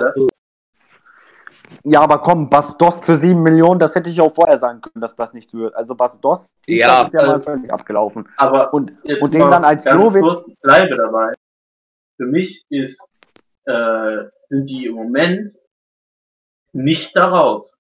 S3: ja, aber komm, Bastos für 7 Millionen, das hätte ich auch vorher sagen können, dass das nichts wird. Also Bastos
S1: ja,
S3: ist ja also, mal völlig abgelaufen.
S2: Aber
S3: und, und den dann als Jovic.
S2: bleibe dabei für mich ist, äh, sind die im Moment nicht daraus.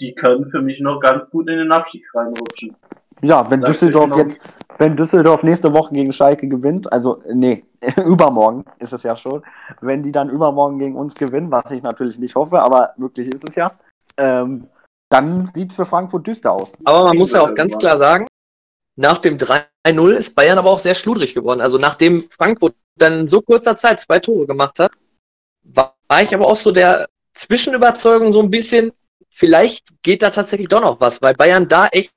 S2: Die können für mich noch ganz gut in den Abstieg reinrutschen.
S3: Ja, wenn Düsseldorf jetzt, wenn Düsseldorf nächste Woche gegen Schalke gewinnt, also nee, [LAUGHS] übermorgen ist es ja schon, wenn die dann übermorgen gegen uns gewinnen, was ich natürlich nicht hoffe, aber möglich ist es ja, ähm, dann sieht es für Frankfurt düster aus.
S1: Aber man muss ja auch ganz klar sagen, nach dem 3-0 ist Bayern aber auch sehr schludrig geworden. Also nachdem Frankfurt dann in so kurzer Zeit zwei Tore gemacht hat, war, war ich aber auch so der Zwischenüberzeugung so ein bisschen, vielleicht geht da tatsächlich doch noch was, weil Bayern da echt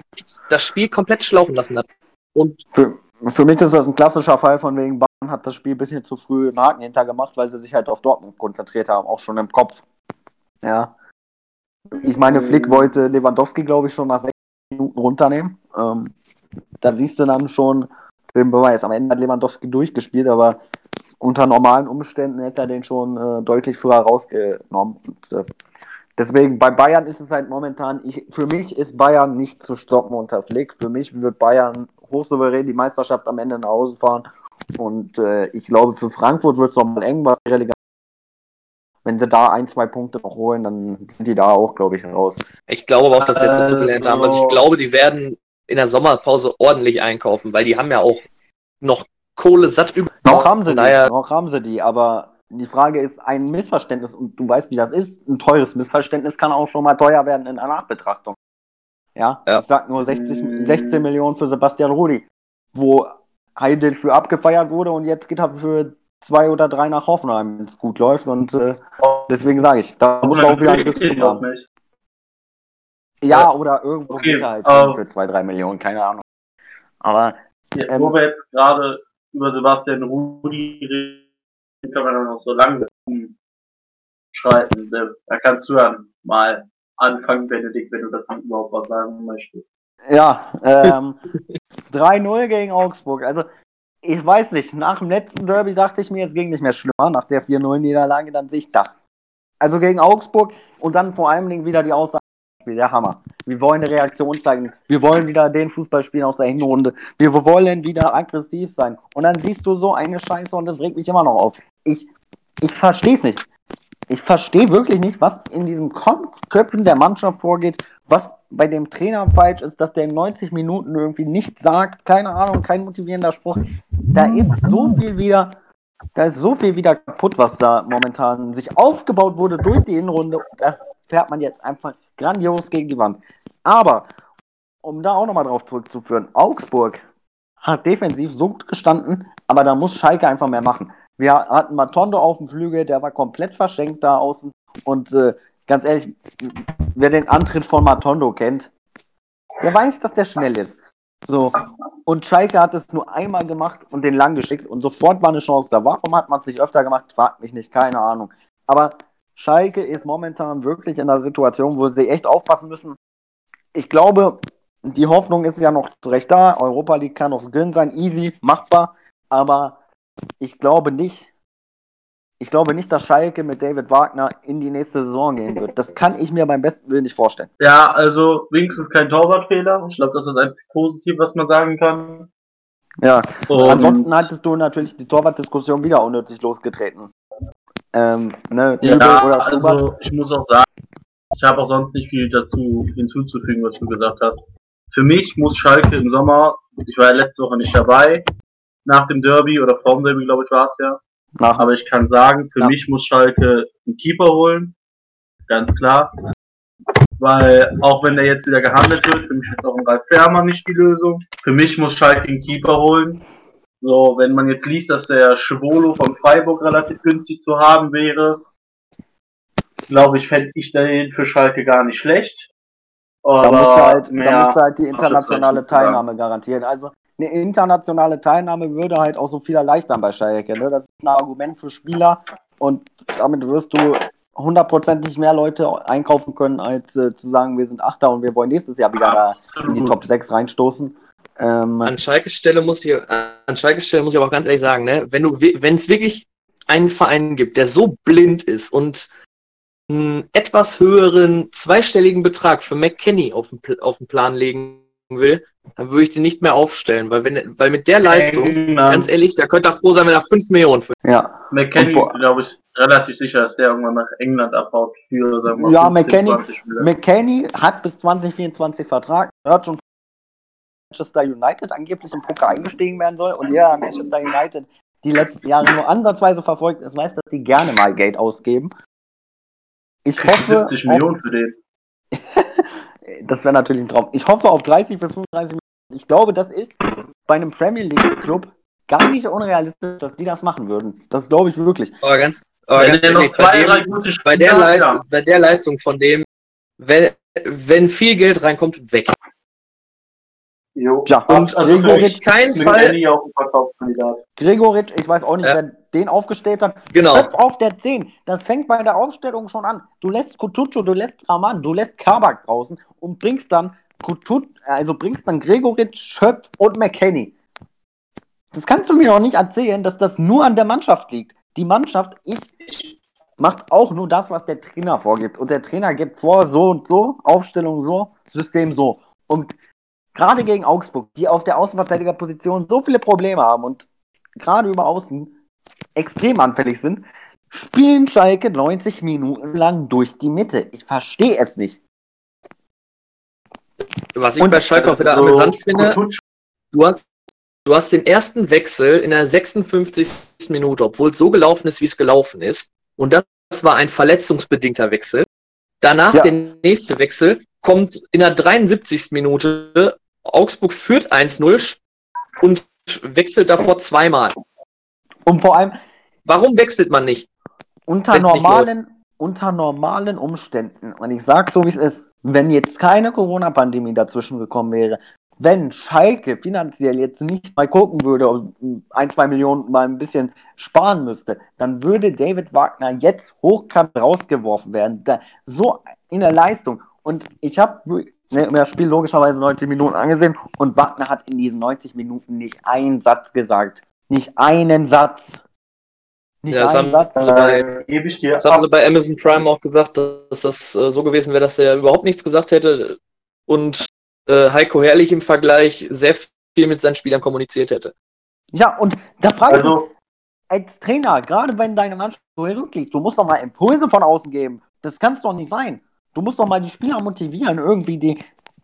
S1: das Spiel komplett schlauchen lassen hat.
S3: Und für, für mich ist das ein klassischer Fall von wegen Bayern hat das Spiel ein bisschen zu früh einen Haken hintergemacht, weil sie sich halt auf Dortmund konzentriert haben, auch schon im Kopf. Ja. Ich meine, Flick wollte Lewandowski, glaube ich, schon nach sechs Minuten runternehmen. Ähm, da siehst du dann schon den Beweis. Am Ende hat Lewandowski durchgespielt, aber unter normalen Umständen hätte er den schon äh, deutlich früher rausgenommen. Und, äh, deswegen, bei Bayern ist es halt momentan, ich, für mich ist Bayern nicht zu stoppen unter Flick. Für mich wird Bayern hochsouverän die Meisterschaft am Ende nach Hause fahren. Und äh, ich glaube, für Frankfurt wird es nochmal eng, was die Relegation wenn sie da ein, zwei Punkte noch holen, dann sind die da auch, glaube ich, raus.
S1: Ich glaube aber auch, dass sie jetzt dazu gelernt haben. Also ich glaube, die werden in der Sommerpause ordentlich einkaufen, weil die haben ja auch noch Kohle satt
S3: über. Noch haben sie die, noch haben sie die, aber die Frage ist ein Missverständnis und du weißt, wie das ist. Ein teures Missverständnis kann auch schon mal teuer werden in einer Nachbetrachtung. Ja, ja. ich sag nur 60, 16 Millionen für Sebastian Rudi, wo Heidel für abgefeiert wurde und jetzt geht er für zwei oder drei nach Hoffenheim, wenn es gut läuft und äh, deswegen sage ich, da muss auch wieder ein Glücksgriff haben. Ja, oder irgendwo okay, geht halt uh, für zwei, drei Millionen, keine Ahnung. Aber.
S2: Ja, ähm, wo wir jetzt gerade über Sebastian Rudi reden, kann man noch so lange schreiten. Da kannst du dann mal anfangen, Benedikt, wenn du das überhaupt was sagen möchtest.
S3: Ja, ähm, [LAUGHS] 3-0 gegen Augsburg. Also, ich weiß nicht, nach dem letzten Derby dachte ich mir, es ging nicht mehr schlimmer. Nach der 4-0-Niederlage, dann sehe ich das. Also gegen Augsburg und dann vor allem wieder die Aussage Spiel, der Hammer. Wir wollen eine Reaktion zeigen. Wir wollen wieder den Fußball spielen aus der Hinrunde. Wir wollen wieder aggressiv sein. Und dann siehst du so eine Scheiße und das regt mich immer noch auf. Ich, ich verstehe es nicht. Ich verstehe wirklich nicht, was in diesen Köpfen der Mannschaft vorgeht, was bei dem Trainer falsch ist, dass der in 90 Minuten irgendwie nichts sagt, keine Ahnung, kein motivierender Spruch. Da ist so viel wieder, da ist so viel wieder kaputt, was da momentan sich aufgebaut wurde durch die Hinrunde. Das fährt man jetzt einfach grandios gegen die Wand. Aber, um da auch nochmal drauf zurückzuführen, Augsburg hat defensiv so gut gestanden, aber da muss Schalke einfach mehr machen. Wir hatten Matondo auf dem Flügel, der war komplett verschenkt da außen. Und äh, ganz ehrlich, wer den Antritt von Matondo kennt, der weiß, dass der schnell ist. So. Und Schalke hat es nur einmal gemacht und den lang geschickt und sofort war eine Chance da. Warum hat man es nicht öfter gemacht? Fragt mich nicht, keine Ahnung. Aber Schalke ist momentan wirklich in einer Situation, wo sie echt aufpassen müssen. Ich glaube, die Hoffnung ist ja noch recht da. Europa League kann noch drin sein, easy, machbar. Aber ich glaube nicht, ich glaube nicht, dass Schalke mit David Wagner in die nächste Saison gehen wird. Das kann ich mir beim besten Willen nicht vorstellen.
S2: Ja, also wenigstens kein Torwartfehler. Ich glaube, das ist ein positiv, was man sagen kann.
S3: Ja, und ansonsten hattest du natürlich die Torwartdiskussion wieder unnötig losgetreten.
S2: Ähm, ne, ja, also ich muss auch sagen, ich habe auch sonst nicht viel dazu hinzuzufügen, was du gesagt hast. Für mich muss Schalke im Sommer, ich war ja letzte Woche nicht dabei, nach dem Derby oder vor dem Derby, glaube ich, war es ja, Ach. Aber ich kann sagen, für ja. mich muss Schalke einen Keeper holen. Ganz klar. Weil auch wenn der jetzt wieder gehandelt wird, für mich ist auch ein Ralf Fährmann nicht die Lösung. Für mich muss Schalke einen Keeper holen. So, wenn man jetzt liest, dass der Schwolo von Freiburg relativ günstig zu haben wäre, glaube ich, fände ich den für Schalke gar nicht schlecht.
S3: Aber da musst du halt, da musst du halt die internationale Teilnahme garantieren. Also eine internationale Teilnahme würde halt auch so viel erleichtern bei Schalke. Ne? Das ist ein Argument für Spieler und damit wirst du hundertprozentig mehr Leute einkaufen können, als äh, zu sagen, wir sind Achter und wir wollen nächstes Jahr wieder da in die Top 6 reinstoßen.
S1: Ähm, an Schalkes Stelle muss ich, an Schalkes Stelle muss ich aber auch ganz ehrlich sagen, ne, wenn du, wenn es wirklich einen Verein gibt, der so blind ist und einen etwas höheren zweistelligen Betrag für McKenny auf den, auf den Plan legen will, dann würde ich den nicht mehr aufstellen, weil wenn, weil mit der Leistung, England. ganz ehrlich, da könnte er froh sein, wenn er 5 Millionen für.
S2: Ja. McKenny, glaube ich, relativ sicher, dass der irgendwann nach England abhaut für,
S3: sagen wir mal, Ja, McKenny, McKenny hat bis 2024 Vertrag, hört schon Manchester United angeblich im Poker eingestiegen werden soll und jeder Manchester United die letzten Jahre nur ansatzweise verfolgt ist, weiß, dass die gerne mal Geld ausgeben. Ich hoffe.
S2: 70 Millionen für den. [LAUGHS]
S3: das wäre natürlich ein Traum. Ich hoffe auf 30 bis 35 Millionen. Ich glaube, das ist bei einem Premier League Club gar nicht unrealistisch, dass die das machen würden. Das glaube ich wirklich.
S1: Aber ganz, aber ganz ehrlich, bei, dem, bei, der Leistung, bei der Leistung von dem, wenn, wenn viel Geld reinkommt, weg.
S3: Jo. Ja, und also Gregoritsch, kein Fall. Gregoritsch, ich weiß auch nicht, ja. wer den aufgestellt hat.
S1: Genau.
S3: Hör auf der 10. Das fängt bei der Aufstellung schon an. Du lässt Kutucu, du lässt Raman, du lässt Kabak draußen und bringst dann Kutut, also bringst dann Gregoritsch, Schöpf und McKenny. Das kannst du mir auch nicht erzählen, dass das nur an der Mannschaft liegt. Die Mannschaft ist, macht auch nur das, was der Trainer vorgibt. Und der Trainer gibt vor, so und so, Aufstellung so, System so. Und gerade gegen Augsburg, die auf der Außenverteidigerposition so viele Probleme haben und gerade über Außen extrem anfällig sind, spielen Schalke 90 Minuten lang durch die Mitte. Ich verstehe es nicht.
S1: Was ich und, bei Schalke auch wieder so amüsant finde, du hast, du hast den ersten Wechsel in der 56. Minute, obwohl es so gelaufen ist, wie es gelaufen ist. Und das war ein verletzungsbedingter Wechsel. Danach ja. der nächste Wechsel kommt in der 73. Minute. Augsburg führt 1-0 und wechselt davor zweimal.
S3: Und vor allem.
S1: Warum wechselt man nicht?
S3: Unter normalen, unter normalen Umständen, und ich sage so wie es ist, wenn jetzt keine Corona-Pandemie dazwischen gekommen wäre, wenn Schalke finanziell jetzt nicht mal gucken würde und ein, zwei Millionen mal ein bisschen sparen müsste, dann würde David Wagner jetzt hochkant rausgeworfen werden. Da, so in der Leistung. Und ich habe ne, das Spiel logischerweise 90 Minuten angesehen und Wagner hat in diesen 90 Minuten nicht einen Satz gesagt. Nicht einen Satz.
S1: Nicht ja, das, haben, Satz. Also bei, das haben sie bei Amazon Prime auch gesagt, dass das äh, so gewesen wäre, dass er überhaupt nichts gesagt hätte und äh, Heiko Herrlich im Vergleich sehr viel mit seinen Spielern kommuniziert hätte.
S3: Ja, und da frage ich also, mich, als Trainer, gerade wenn deine Mannschaft so zurückliegt, du musst doch mal Impulse von außen geben. Das kann es doch nicht sein. Du musst doch mal die Spieler motivieren, irgendwie die,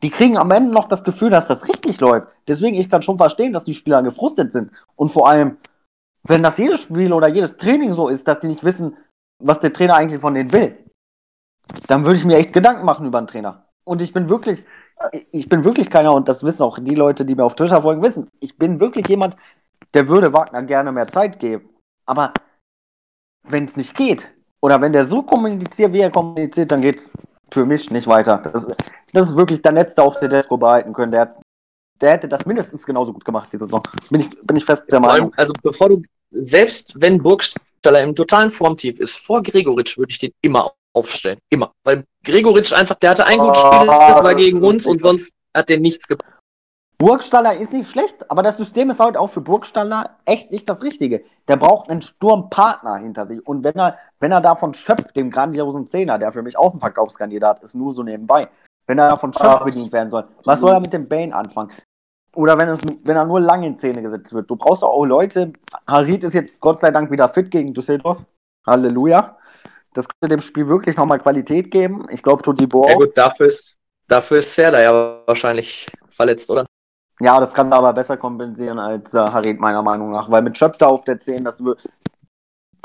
S3: die kriegen am Ende noch das Gefühl, dass das richtig läuft. Deswegen, ich kann schon verstehen, dass die Spieler gefrustet sind. Und vor allem, wenn das jedes Spiel oder jedes Training so ist, dass die nicht wissen, was der Trainer eigentlich von denen will, dann würde ich mir echt Gedanken machen über einen Trainer. Und ich bin wirklich, ich bin wirklich keiner, und das wissen auch die Leute, die mir auf Twitter folgen, wissen, ich bin wirklich jemand, der würde Wagner gerne mehr Zeit geben. Aber wenn es nicht geht, oder wenn der so kommuniziert, wie er kommuniziert, dann geht's für mich nicht weiter. Das, das ist wirklich der letzte, auf Tedesco behalten können. Der hat der hätte das mindestens genauso gut gemacht, die Saison. Bin ich, bin ich fest
S1: der Vor Meinung. Allem, also bevor du, selbst wenn Burgstaller im totalen Formtief ist, vor Gregoritsch würde ich den immer aufstellen. Immer. Weil Gregoritsch einfach, der hatte ein gutes Spiel, das war gegen uns und sonst hat der nichts gebracht.
S3: Burgstaller ist nicht schlecht, aber das System ist halt auch für Burgstaller echt nicht das Richtige. Der braucht einen Sturmpartner hinter sich. Und wenn er, wenn er davon schöpft, dem grandiosen Zehner, der für mich auch ein Verkaufskandidat ist, nur so nebenbei, wenn er davon schöpft bedient werden soll, was soll er mit dem Bane anfangen? Oder wenn, es, wenn er nur lange in Szene gesetzt wird. Du brauchst auch Leute. Harit ist jetzt Gott sei Dank wieder fit gegen Düsseldorf. Halleluja. Das könnte dem Spiel wirklich nochmal Qualität geben. Ich glaube, Todibo.
S1: Ja, gut, dafür ist, dafür ist Serda ja wahrscheinlich verletzt, oder?
S3: Ja, das kann er aber besser kompensieren als äh, Harit, meiner Meinung nach. Weil mit Schöpfer auf der 10, das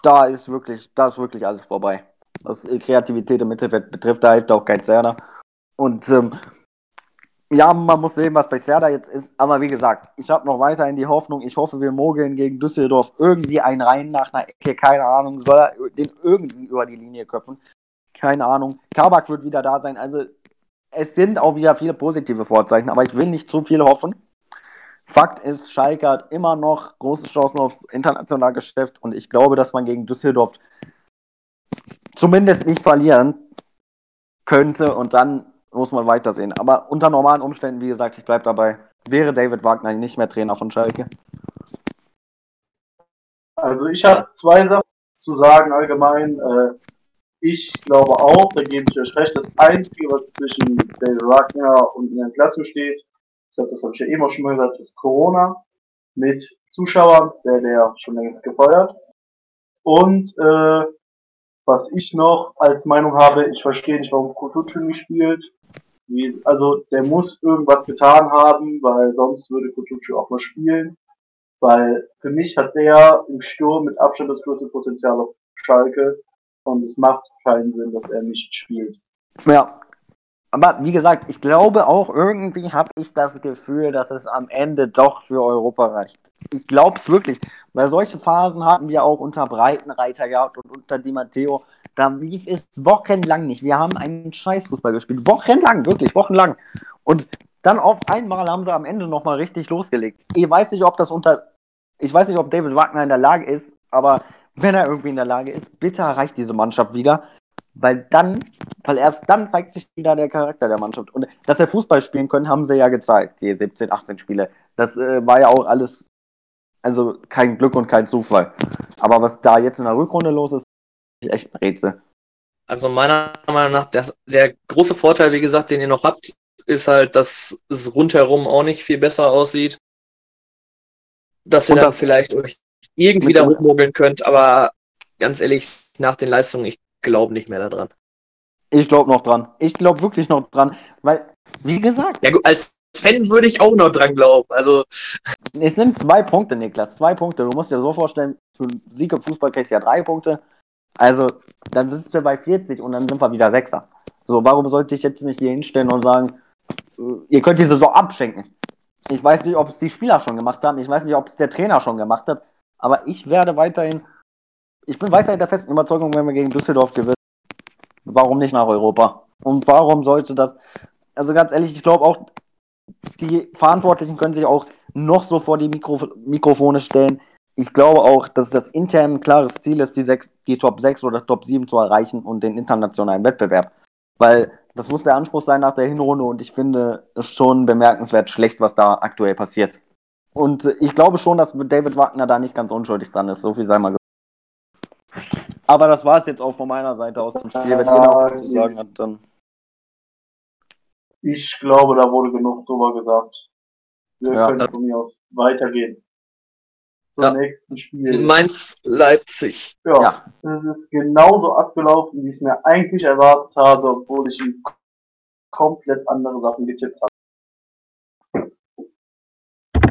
S3: da ist wirklich, da ist wirklich alles vorbei. Was Kreativität im Mittelfeld betrifft, da hilft auch kein Serda. Und ähm, ja, man muss sehen, was bei Serda jetzt ist. Aber wie gesagt, ich habe noch weiterhin die Hoffnung, ich hoffe, wir mogeln gegen Düsseldorf irgendwie einen rein nach einer Ecke, keine Ahnung, soll er den irgendwie über die Linie köpfen. Keine Ahnung. Kabak wird wieder da sein. Also es sind auch wieder viele positive Vorzeichen, aber ich will nicht zu viel hoffen. Fakt ist, Schalke hat immer noch große Chancen auf international Geschäft und ich glaube, dass man gegen Düsseldorf zumindest nicht verlieren könnte und dann muss man weitersehen. Aber unter normalen Umständen, wie gesagt, ich bleibe dabei, wäre David Wagner nicht mehr Trainer von Schalke.
S2: Also ich habe zwei Sachen zu sagen allgemein. Äh, ich glaube auch, da gebe ich euch recht, das Einzige, was zwischen David Wagner und der Klasse steht, ich glaube, das habe ich ja auch schon mal gesagt, ist Corona mit Zuschauern, der der schon längst gefeuert. Und äh, was ich noch als Meinung habe, ich verstehe nicht, warum Kutucu nicht spielt. Wie, also der muss irgendwas getan haben, weil sonst würde Kutucu auch mal spielen. Weil für mich hat der im Sturm mit Abstand das größte Potenzial auf Schalke und es macht keinen Sinn, dass er nicht spielt.
S3: Ja. Aber wie gesagt, ich glaube auch irgendwie habe ich das Gefühl, dass es am Ende doch für Europa reicht. Ich glaube es wirklich, weil solche Phasen hatten wir auch unter Breitenreiter gehabt und unter Di Matteo. Da lief es wochenlang nicht. Wir haben einen Scheißfußball gespielt. Wochenlang, wirklich, wochenlang. Und dann auf einmal haben sie am Ende nochmal richtig losgelegt. Ich weiß nicht, ob das unter. Ich weiß nicht, ob David Wagner in der Lage ist, aber wenn er irgendwie in der Lage ist, bitte erreicht diese Mannschaft wieder. Weil dann, weil erst dann zeigt sich wieder der Charakter der Mannschaft. Und dass er Fußball spielen können, haben sie ja gezeigt, die 17, 18 Spiele. Das äh, war ja auch alles, also kein Glück und kein Zufall. Aber was da jetzt in der Rückrunde los ist, ist echt ein Rätsel.
S1: Also meiner Meinung nach, der, der große Vorteil, wie gesagt, den ihr noch habt, ist halt, dass es rundherum auch nicht viel besser aussieht. Dass ihr dann vielleicht euch irgendwie da hochmogeln könnt, aber ganz ehrlich, nach den Leistungen, ich glaube nicht mehr daran.
S3: Ich glaube noch dran. Ich glaube wirklich noch dran, weil, wie gesagt.
S1: Ja, gut, als Fan würde ich auch noch dran glauben. Also. [LAUGHS]
S3: Es sind zwei Punkte, Niklas. Zwei Punkte. Du musst dir so vorstellen, für Sieg im Fußball kriegst du ja drei Punkte. Also, dann sind wir bei 40 und dann sind wir wieder Sechser. So, warum sollte ich jetzt nicht hier hinstellen und sagen, ihr könnt diese so abschenken? Ich weiß nicht, ob es die Spieler schon gemacht haben. Ich weiß nicht, ob es der Trainer schon gemacht hat. Aber ich werde weiterhin, ich bin weiterhin der festen Überzeugung, wenn wir gegen Düsseldorf gewinnen, warum nicht nach Europa? Und warum sollte das, also ganz ehrlich, ich glaube auch, die Verantwortlichen können sich auch noch so vor die Mikro Mikrofone stellen ich glaube auch, dass das intern ein klares Ziel ist, die, sechs, die Top 6 oder Top 7 zu erreichen und den internationalen Wettbewerb. Weil das muss der Anspruch sein nach der Hinrunde und ich finde es schon bemerkenswert schlecht, was da aktuell passiert. Und ich glaube schon, dass David Wagner da nicht ganz unschuldig dran ist, so viel sei mal gesagt. Aber das war es jetzt auch von meiner Seite aus zum Spiel. Wenn noch was zu sagen habt, dann.
S2: Ich glaube, da wurde genug drüber gesagt. Wir ja. können von mir aus weitergehen
S1: zum ja. nächsten Spiel. Mainz-Leipzig.
S2: Ja, ja, es ist genauso abgelaufen, wie ich es mir eigentlich erwartet habe, obwohl ich komplett andere Sachen getippt habe.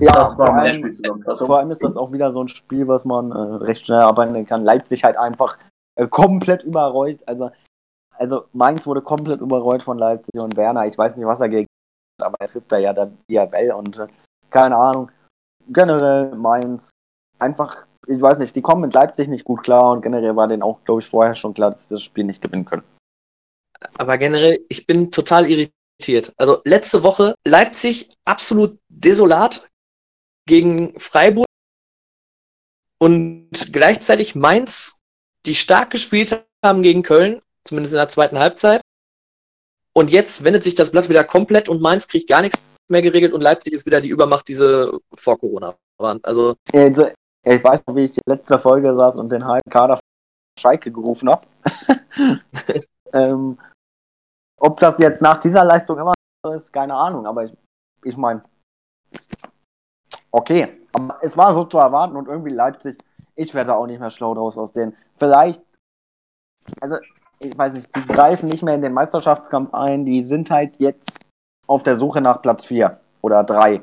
S3: Ja, das war vor, allem, vor allem ist das auch wieder so ein Spiel, was man äh, recht schnell arbeiten kann. Leipzig halt einfach äh, komplett überrollt. Also, also Mainz wurde komplett überrollt von Leipzig und Werner. Ich weiß nicht, was er gegen aber er trifft da ja dann Diabell und äh, keine Ahnung. Generell Mainz einfach, ich weiß nicht, die kommen mit Leipzig nicht gut klar und generell war denen auch, glaube ich, vorher schon klar, dass sie das Spiel nicht gewinnen können.
S1: Aber generell, ich bin total irritiert. Also letzte Woche Leipzig absolut desolat gegen Freiburg und gleichzeitig Mainz, die stark gespielt haben gegen Köln, zumindest in der zweiten Halbzeit. Und jetzt wendet sich das Blatt wieder komplett und Mainz kriegt gar nichts mehr geregelt und Leipzig ist wieder die Übermacht, diese vor Corona waren. Also,
S3: also ich weiß noch, wie ich die letzte Folge saß und den halben Kader Schalke gerufen habe. [LAUGHS] ähm, ob das jetzt nach dieser Leistung immer so ist, keine Ahnung, aber ich, ich meine, okay, aber es war so zu erwarten und irgendwie Leipzig, ich werde auch nicht mehr schlau draus aus denen. Vielleicht, also ich weiß nicht, die greifen nicht mehr in den Meisterschaftskampf ein, die sind halt jetzt auf der Suche nach Platz 4 oder 3.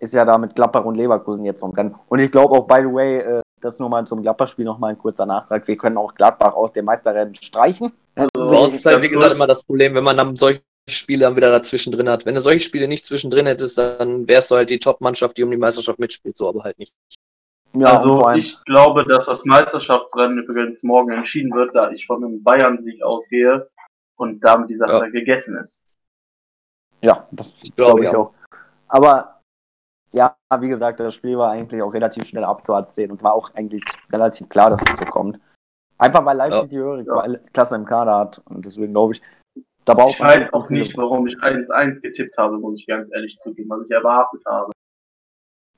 S3: Ist ja da mit Gladbach und Leverkusen jetzt noch Rennen. Und ich glaube auch, by the way, äh, das nur mal zum Gladbach-Spiel nochmal ein kurzer Nachtrag. Wir können auch Gladbach aus dem Meisterrennen streichen.
S1: Also, bei uns ist halt, wie gesagt, immer das Problem, wenn man dann solche Spiele dann wieder dazwischen drin hat. Wenn du solche Spiele nicht zwischendrin hättest, dann wärst du halt die Top-Mannschaft, die um die Meisterschaft mitspielt, so aber halt nicht.
S2: Ja, also ich glaube, dass das Meisterschaftsrennen übrigens morgen entschieden wird, da ich von einem Bayern-Sieg ausgehe und damit die Sache ja. gegessen ist.
S3: Ja, das glaube glaub ich auch. Aber ja, wie gesagt, das Spiel war eigentlich auch relativ schnell abzuerzählen und war auch eigentlich relativ klar, dass es so kommt. Einfach weil Leipzig ja. die höhere ja. Klasse im Kader hat und deswegen glaube ich,
S2: da braucht Ich weiß auch nicht, warum ich 1-1 getippt habe, muss ich ganz ehrlich zugeben, was ich erwartet habe.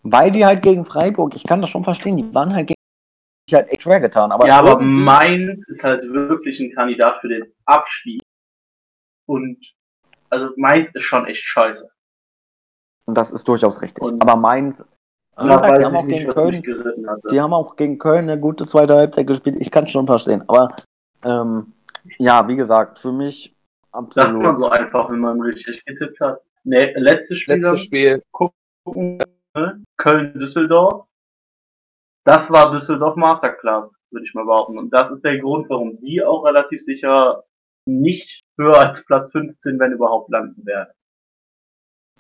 S3: Weil die halt gegen Freiburg, ich kann das schon verstehen, die waren halt gegen sich halt echt schwer getan.
S2: Aber ja, aber Mainz ist halt wirklich ein Kandidat für den Abstieg. Und also Mainz ist schon echt scheiße.
S3: Und das ist durchaus richtig. Und aber Mainz, gesagt, die haben auch gegen Köln, die haben auch gegen Köln eine gute zweite Halbzeit gespielt. Ich kann es schon verstehen. Aber ähm, ja, wie gesagt, für mich
S2: absolut. Sagt man so einfach, wenn man richtig getippt hat. Nee, letztes Spiel.
S1: Letztes Spiel.
S2: Gucken, Köln-Düsseldorf. Das war Düsseldorf Masterclass, würde ich mal behaupten. Und das ist der Grund, warum die auch relativ sicher nicht höher als Platz 15, wenn überhaupt, landen werden.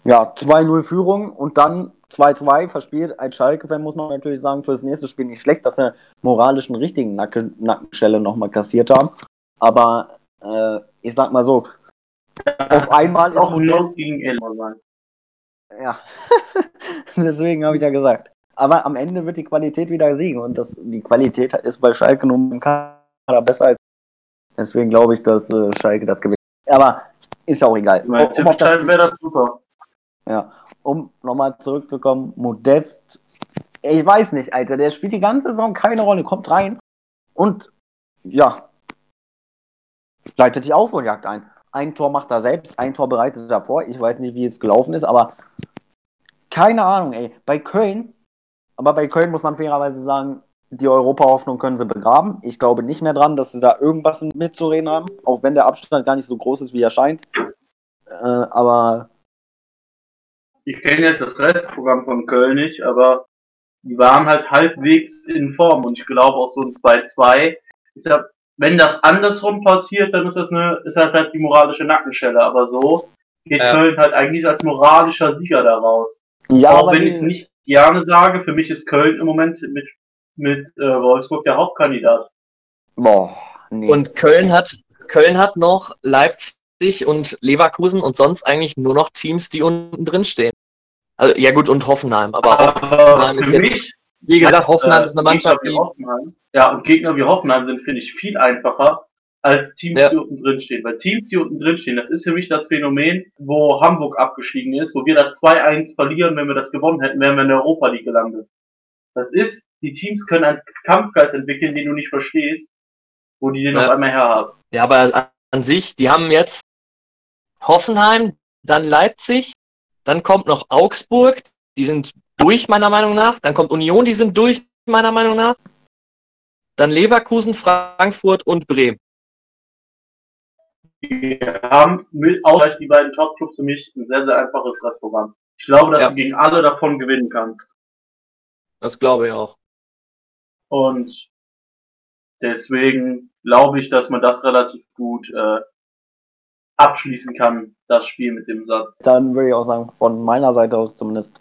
S3: Ja, 2-0 Führung und dann 2-2 verspielt als Schalke-Fan, muss man natürlich sagen, für das nächste Spiel nicht schlecht, dass sie moralisch einen richtigen Nacken Nackenstelle nochmal kassiert haben. Aber äh, ich sag mal so, auf einmal ist
S2: auch Modest gegen Elmer
S3: Ja, [LAUGHS] deswegen habe ich ja gesagt. Aber am Ende wird die Qualität wieder siegen und das, die Qualität ist bei Schalke nun im Kader besser als. Deswegen glaube ich, dass äh, Schalke das gewinnt. Aber ist ja auch egal.
S2: Mein um, um wäre das super.
S3: Ja, um nochmal zurückzukommen, Modest, ich weiß nicht, Alter, der spielt die ganze Saison keine Rolle, kommt rein und ja, leitet die Aufholjagd ein. Ein Tor macht er selbst, ein Tor bereitet er vor. Ich weiß nicht, wie es gelaufen ist, aber keine Ahnung, ey. Bei Köln, aber bei Köln muss man fairerweise sagen, die Europa-Hoffnung können sie begraben. Ich glaube nicht mehr dran, dass sie da irgendwas mitzureden haben, auch wenn der Abstand gar nicht so groß ist, wie er scheint. Äh, aber
S2: ich kenne jetzt das Restprogramm von Köln nicht, aber die waren halt halbwegs in Form und ich glaube auch so ein 2-2 ist ja, wenn das andersrum passiert, dann ist das eine, ist das halt die moralische Nackenschelle, aber so geht ja. Köln halt eigentlich als moralischer Sieger daraus. Ja, auch wenn ich es nicht gerne sage, für mich ist Köln im Moment mit, mit äh, Wolfsburg der Hauptkandidat.
S1: Boah, nee. Und Köln hat, Köln hat noch Leipzig und Leverkusen und sonst eigentlich nur noch Teams, die unten drin stehen. Also, ja gut, und Hoffenheim, aber, aber Hoffenheim ist jetzt, wie gesagt, Hoffenheim ist eine Mannschaft,
S2: die... Ja, und Gegner wie Hoffenheim sind, finde ich, viel einfacher als Teams, ja. die unten drin stehen. Weil Teams, die unten drin stehen, das ist für mich das Phänomen, wo Hamburg abgestiegen ist, wo wir das 2-1 verlieren, wenn wir das gewonnen hätten, wären wir in der Europa League gelandet. Das ist, die Teams können einen Kampfgeist entwickeln, den du nicht verstehst, wo die den ja. auf einmal herhaben.
S1: Ja, aber an sich, die haben jetzt Hoffenheim, dann Leipzig, dann kommt noch Augsburg, die sind durch, meiner Meinung nach. Dann kommt Union, die sind durch, meiner Meinung nach. Dann Leverkusen, Frankfurt und Bremen.
S2: Wir haben mit Ausgleich die beiden Top-Clubs für mich ein sehr, sehr einfaches Restprogramm. Ich glaube, dass ja. du gegen alle davon gewinnen kannst.
S1: Das glaube ich auch.
S2: Und deswegen glaube ich, dass man das relativ gut äh, abschließen kann, das Spiel mit dem Satz.
S3: Dann würde ich auch sagen, von meiner Seite aus zumindest,